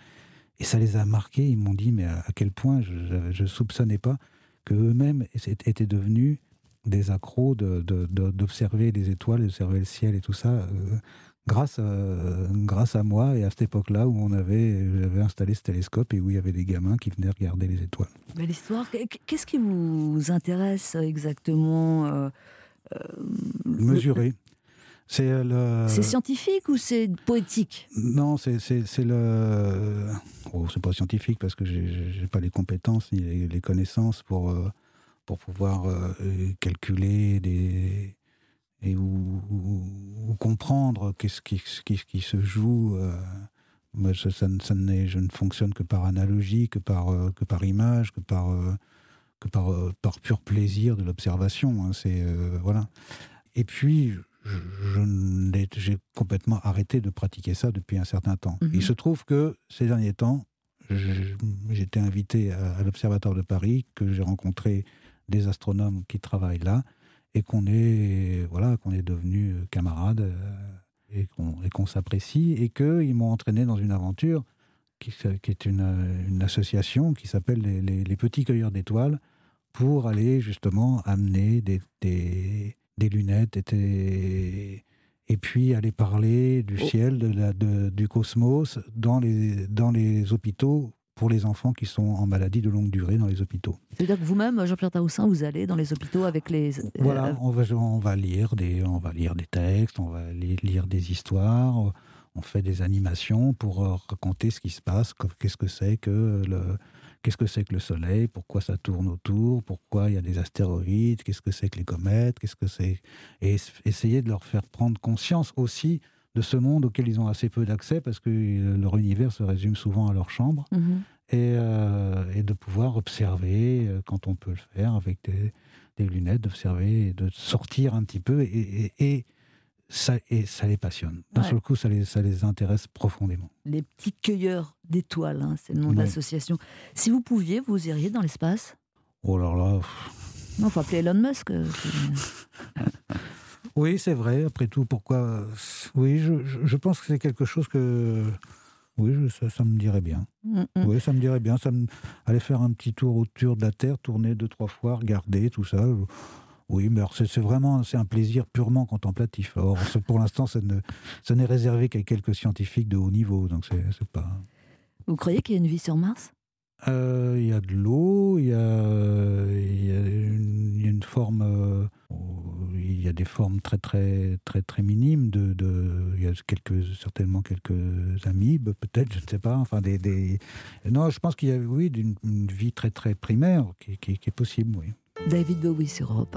Et ça les a marqués, ils m'ont dit, mais à quel point je ne soupçonnais pas qu'eux-mêmes étaient devenus des accros d'observer de, les étoiles, d'observer le ciel et tout ça. Euh, grâce à, grâce à moi et à cette époque-là où on avait, j'avais installé ce télescope et où il y avait des gamins qui venaient regarder les étoiles. Belle histoire. Qu'est-ce qui vous intéresse exactement euh, euh, Mesurer. C'est le. C'est scientifique ou c'est poétique? Non, c'est le. Oh, c'est pas scientifique parce que j'ai pas les compétences ni les, connaissances pour, euh, pour pouvoir euh, calculer des. et ou, comprendre qu'est-ce qui, qui, qui, se joue. Euh, moi, ça, ça, je ne fonctionne que par analogie, que par, que par image, que par, que par, par pur plaisir de l'observation. Hein, c'est voilà. Et puis, j'ai complètement arrêté de pratiquer ça depuis un certain temps. Il mhm. se trouve que ces derniers temps, j'étais invité à, l'Observatoire de Paris, que j'ai rencontré des astronomes qui travaillent là, et qu'on est, voilà, qu'on est devenus camarades, euh, et qu'on s'apprécie, et qu'ils m'ont entraîné dans une aventure qui, qui est une, une, association qui s'appelle les, les, Petits Cueilleurs d'étoiles, pour aller justement amener des, des des lunettes étaient et puis aller parler du oh. ciel, de la, du cosmos dans les, dans les hôpitaux pour les enfants qui sont en maladie de longue durée dans les hôpitaux. C'est-à-dire que vous-même, Jean-Pierre Taroussin, vous allez dans les hôpitaux avec les... Voilà, euh, on va, on va, lire, des, on va lire des textes, on va lire des histoires, on fait des animations pour euh, raconter ce qui se passe, qu'est-ce que c'est que le, Qu'est-ce que c'est que le Soleil? Pourquoi ça tourne autour? Pourquoi il y a des astéroïdes? Qu'est-ce que c'est que les comètes? Qu'est-ce que c'est? Et essayer de leur faire prendre conscience aussi de ce monde auquel ils ont assez peu d'accès parce que leur univers se résume souvent à leur chambre. Mhm. Euh, et, de pouvoir observer euh, quand on peut le faire avec des, lunettes, d'observer de sortir un petit peu et ça, et ça les passionne. D'un seul coup, ça les, ça les intéresse profondément. Les petits cueilleurs d'étoiles, hein, c'est le nom de l'association. Si vous pouviez, vous iriez dans l'espace? Oh là là. Non, faut appeler Elon Musk. Euh, oui, c'est vrai. Après tout, pourquoi Oui, je, je, pense que c'est quelque chose que. Oui, ça, ça, me dirait bien. Mm, mm. Oui, ça me dirait bien. Ça me... Aller faire un petit tour autour de la Terre, tourner deux, trois fois, regarder, tout ça. Oui, mais c'est vraiment c'est un plaisir purement contemplatif. Or, pour l'instant, ça n'est réservé qu'à quelques scientifiques de haut niveau, donc c'est pas. Vous croyez qu'il y a une vie sur Mars? Euh, Il y a de l'eau, il y a, une, forme, euh, il y a des formes très très très très minimes de, de il y a quelques certainement quelques amibes peut-être, je ne sais pas, enfin des, des... non, je pense qu'il y a oui une, vie très très primaire qui, qui, qui est possible, oui. David Bowie sur Europe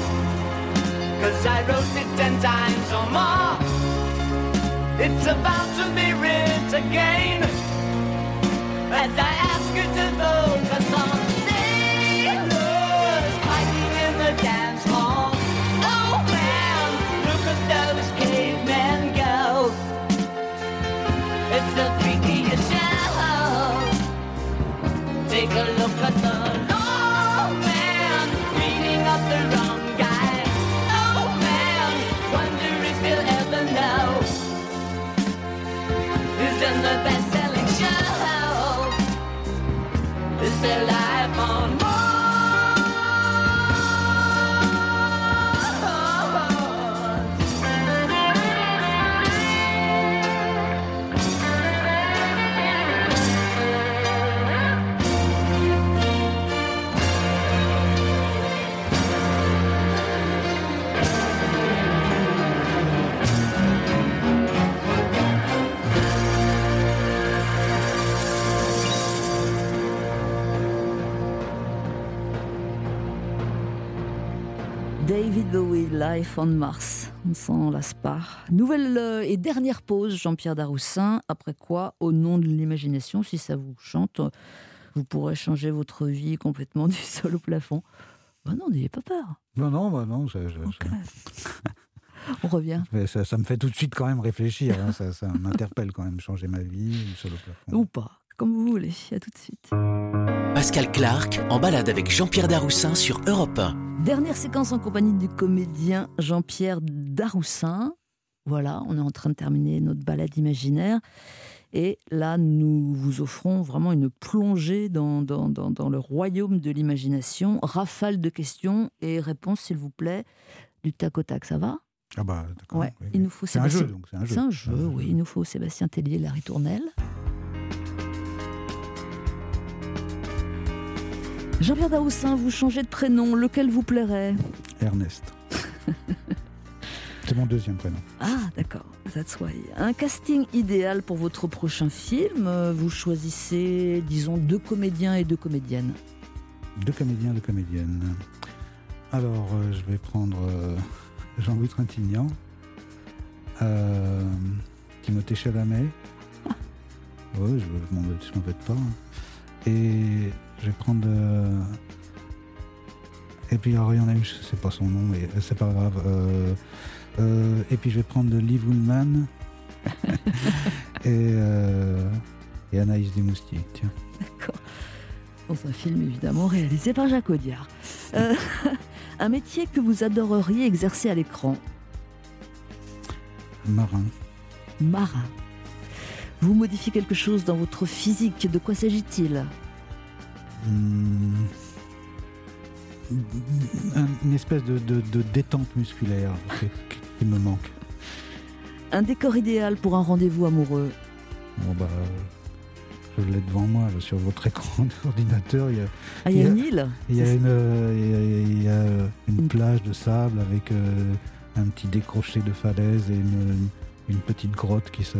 Cause I wrote it ten times or more. It's about to be writ again. As I ask you to vote hacerla. Life on Mars. On s'en lasse pas. Nouvelle euh, et dernière pause, Jean-Pierre Daroussin. Après quoi, au nom de l'imagination, si ça vous chante, euh, vous pourrez changer votre vie complètement du sol au plafond. Bah non, n'ayez pas peur. Non, non, bah non, je- je- je- On revient. mais ça, ça me fait tout de suite quand même réfléchir. hein, ça ça m'interpelle quand même, changer ma vie, du sol au plafond. Ou pas, comme vous voulez. À tout de suite. Pascal Clark en balade avec Jean-Pierre Daroussin sur Europe 1. Dernière séquence en compagnie du comédien Jean-Pierre Daroussin. Voilà, on est en train de terminer notre balade imaginaire. Et là, nous vous offrons vraiment une plongée dans, dans, dans- dans le royaume de l'imagination. Rafale de questions et réponses, s'il vous plaît, du tac au tac. Ça va? Ah bah d'accord. Ouais, oui, il oui. nous faut C'est un jeu, donc c'est un jeu. C'est un jeu, oui. Il nous faut Sébastien Tellier, Larry Tournelle. Jean-Pierre vous changez de prénom. Lequel vous plairait Ernest. C'est mon deuxième prénom. Ah, d'accord, that's why. Un casting idéal pour votre prochain film. Vous choisissez, disons, deux comédiens et deux comédiennes. Deux comédiens, deux comédiennes. Alors, euh, je vais prendre euh, Jean-Louis Trintignant, euh, Timothée Chalamet. Oui, je je m'embête pas. hein. Et je vais prendre. euh, et puis, alors, il y en a une, je sais pas son nom, mais c'est pas grave. Euh, euh, et puis, je vais prendre Liv Ullmann et, euh, et Anaïs Desmoustiers. Tiens. D'accord. Dans un film évidemment réalisé par Jacques Audiard. Euh, un métier que vous adoreriez exercer à l'écran? Marin. Marin. Vous modifiez quelque chose dans votre physique. De quoi s'agit-il? Une espèce de, de- de détente musculaire qui, qui me manque. Un décor idéal pour un rendez-vous amoureux. Bon bah, je l'ai devant moi, là, sur votre écran d'ordinateur. Il y a, Ah, il y a une île Il y a une, euh, il y a- il y a une plage de sable avec euh, un petit décroché de falaise et une, une petite grotte qui se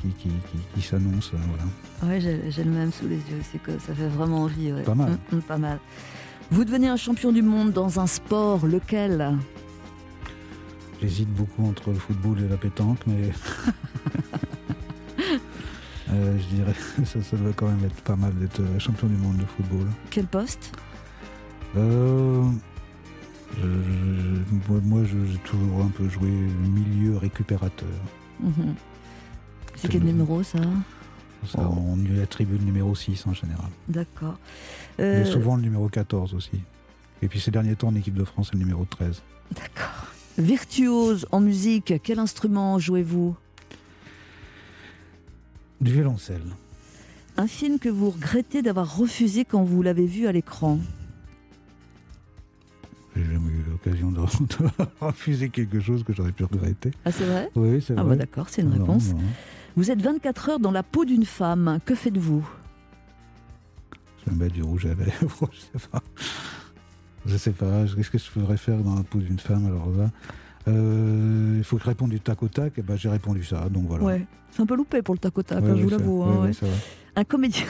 qui, qui, qui- qui s'annonce. euh, Voilà. Ouais, j'ai le même sous les yeux. C'est que ça fait vraiment envie. ouais. Pas mal. Mm, mm, pas mal. Vous devenez un champion du monde dans un sport, lequel? J'hésite beaucoup entre le football et la pétanque, mais euh, je dirais ça, ça doit quand même être pas mal d'être euh, champion du monde de football. Quel poste? Euh, je- je- moi, j'ai toujours un peu joué milieu récupérateur. Mhm. C'est quel numéro ça Ça, On lui attribue le numéro 6 en général. D'accord. Mais Euh, souvent le numéro 14 aussi. Et puis ces derniers temps en équipe de France, c'est le numéro 13. Virtuose en musique, quel instrument jouez-vous Du violoncelle. Un film que vous regrettez d'avoir refusé quand vous l'avez vu à l'écran J'ai jamais eu l'occasion de, de refuser quelque chose que j'aurais pu regretter. Ah, c'est vrai Oui, c'est Ah, vrai. bah d'accord, c'est une Non, réponse. non. Vous êtes 24 heures dans la peau d'une femme. Que faites-vous? Je me mets du rouge à lèvres, je sais pas. Je sais pas, qu'est-ce que je ferais faire dans la peau d'une femme alors là Euh, Il faut que je réponde du tac au tac, et ben j'ai répondu ça, donc voilà. Ouais, c'est un peu loupé pour le tac au tac, Ouais, hein, je vous l'avoue. hein, ouais. Un comédien.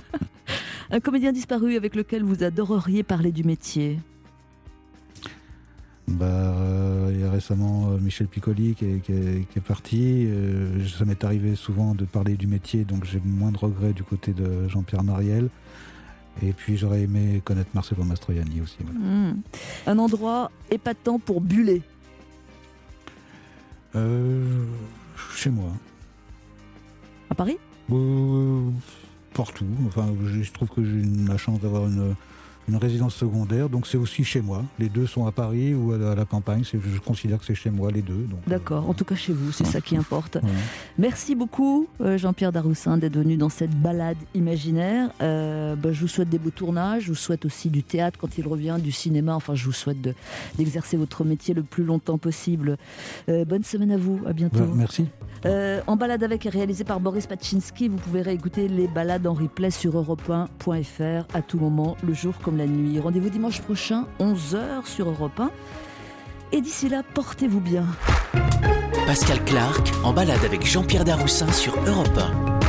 un comédien disparu avec lequel vous adoreriez parler du métier? Bah, euh, il y a récemment euh, Michel Piccoli qui est, qui est- qui est parti. Euh, ça m'est arrivé souvent de parler du métier, donc j'ai moins de regrets du côté de Jean-Pierre Mariel. Et puis j'aurais aimé connaître Marcelo Mastroianni aussi. voilà. Hmm. Un endroit épatant pour buller. Chez moi. À Paris? Partout. Enfin, je trouve que j'ai la chance d'avoir une, une résidence secondaire, donc c'est aussi chez moi. Les deux sont à Paris ou à la, à la campagne. Je considère que c'est chez moi les deux. Donc, D'accord, en tout cas chez vous, c'est ça qui importe. Merci beaucoup euh, Jean-Pierre Daroussin d'être venu dans cette balade imaginaire. Euh, bah, je vous souhaite des beaux tournages, je vous souhaite aussi du théâtre quand il revient, du cinéma. Enfin, je vous souhaite de- d'exercer votre métier le plus longtemps possible. Euh, bonne semaine à vous, à bientôt. Merci. Euh, en balade avec est réalisé par Boris Pachinski. Vous pouvez réécouter les balades en replay sur europe1.fr à tout moment, le jour la nuit. Rendez-vous dimanche prochain, 11h sur Europe 1. Et d'ici là, portez-vous bien. Pascal Clark en balade avec Jean-Pierre Daroussin sur Europe 1.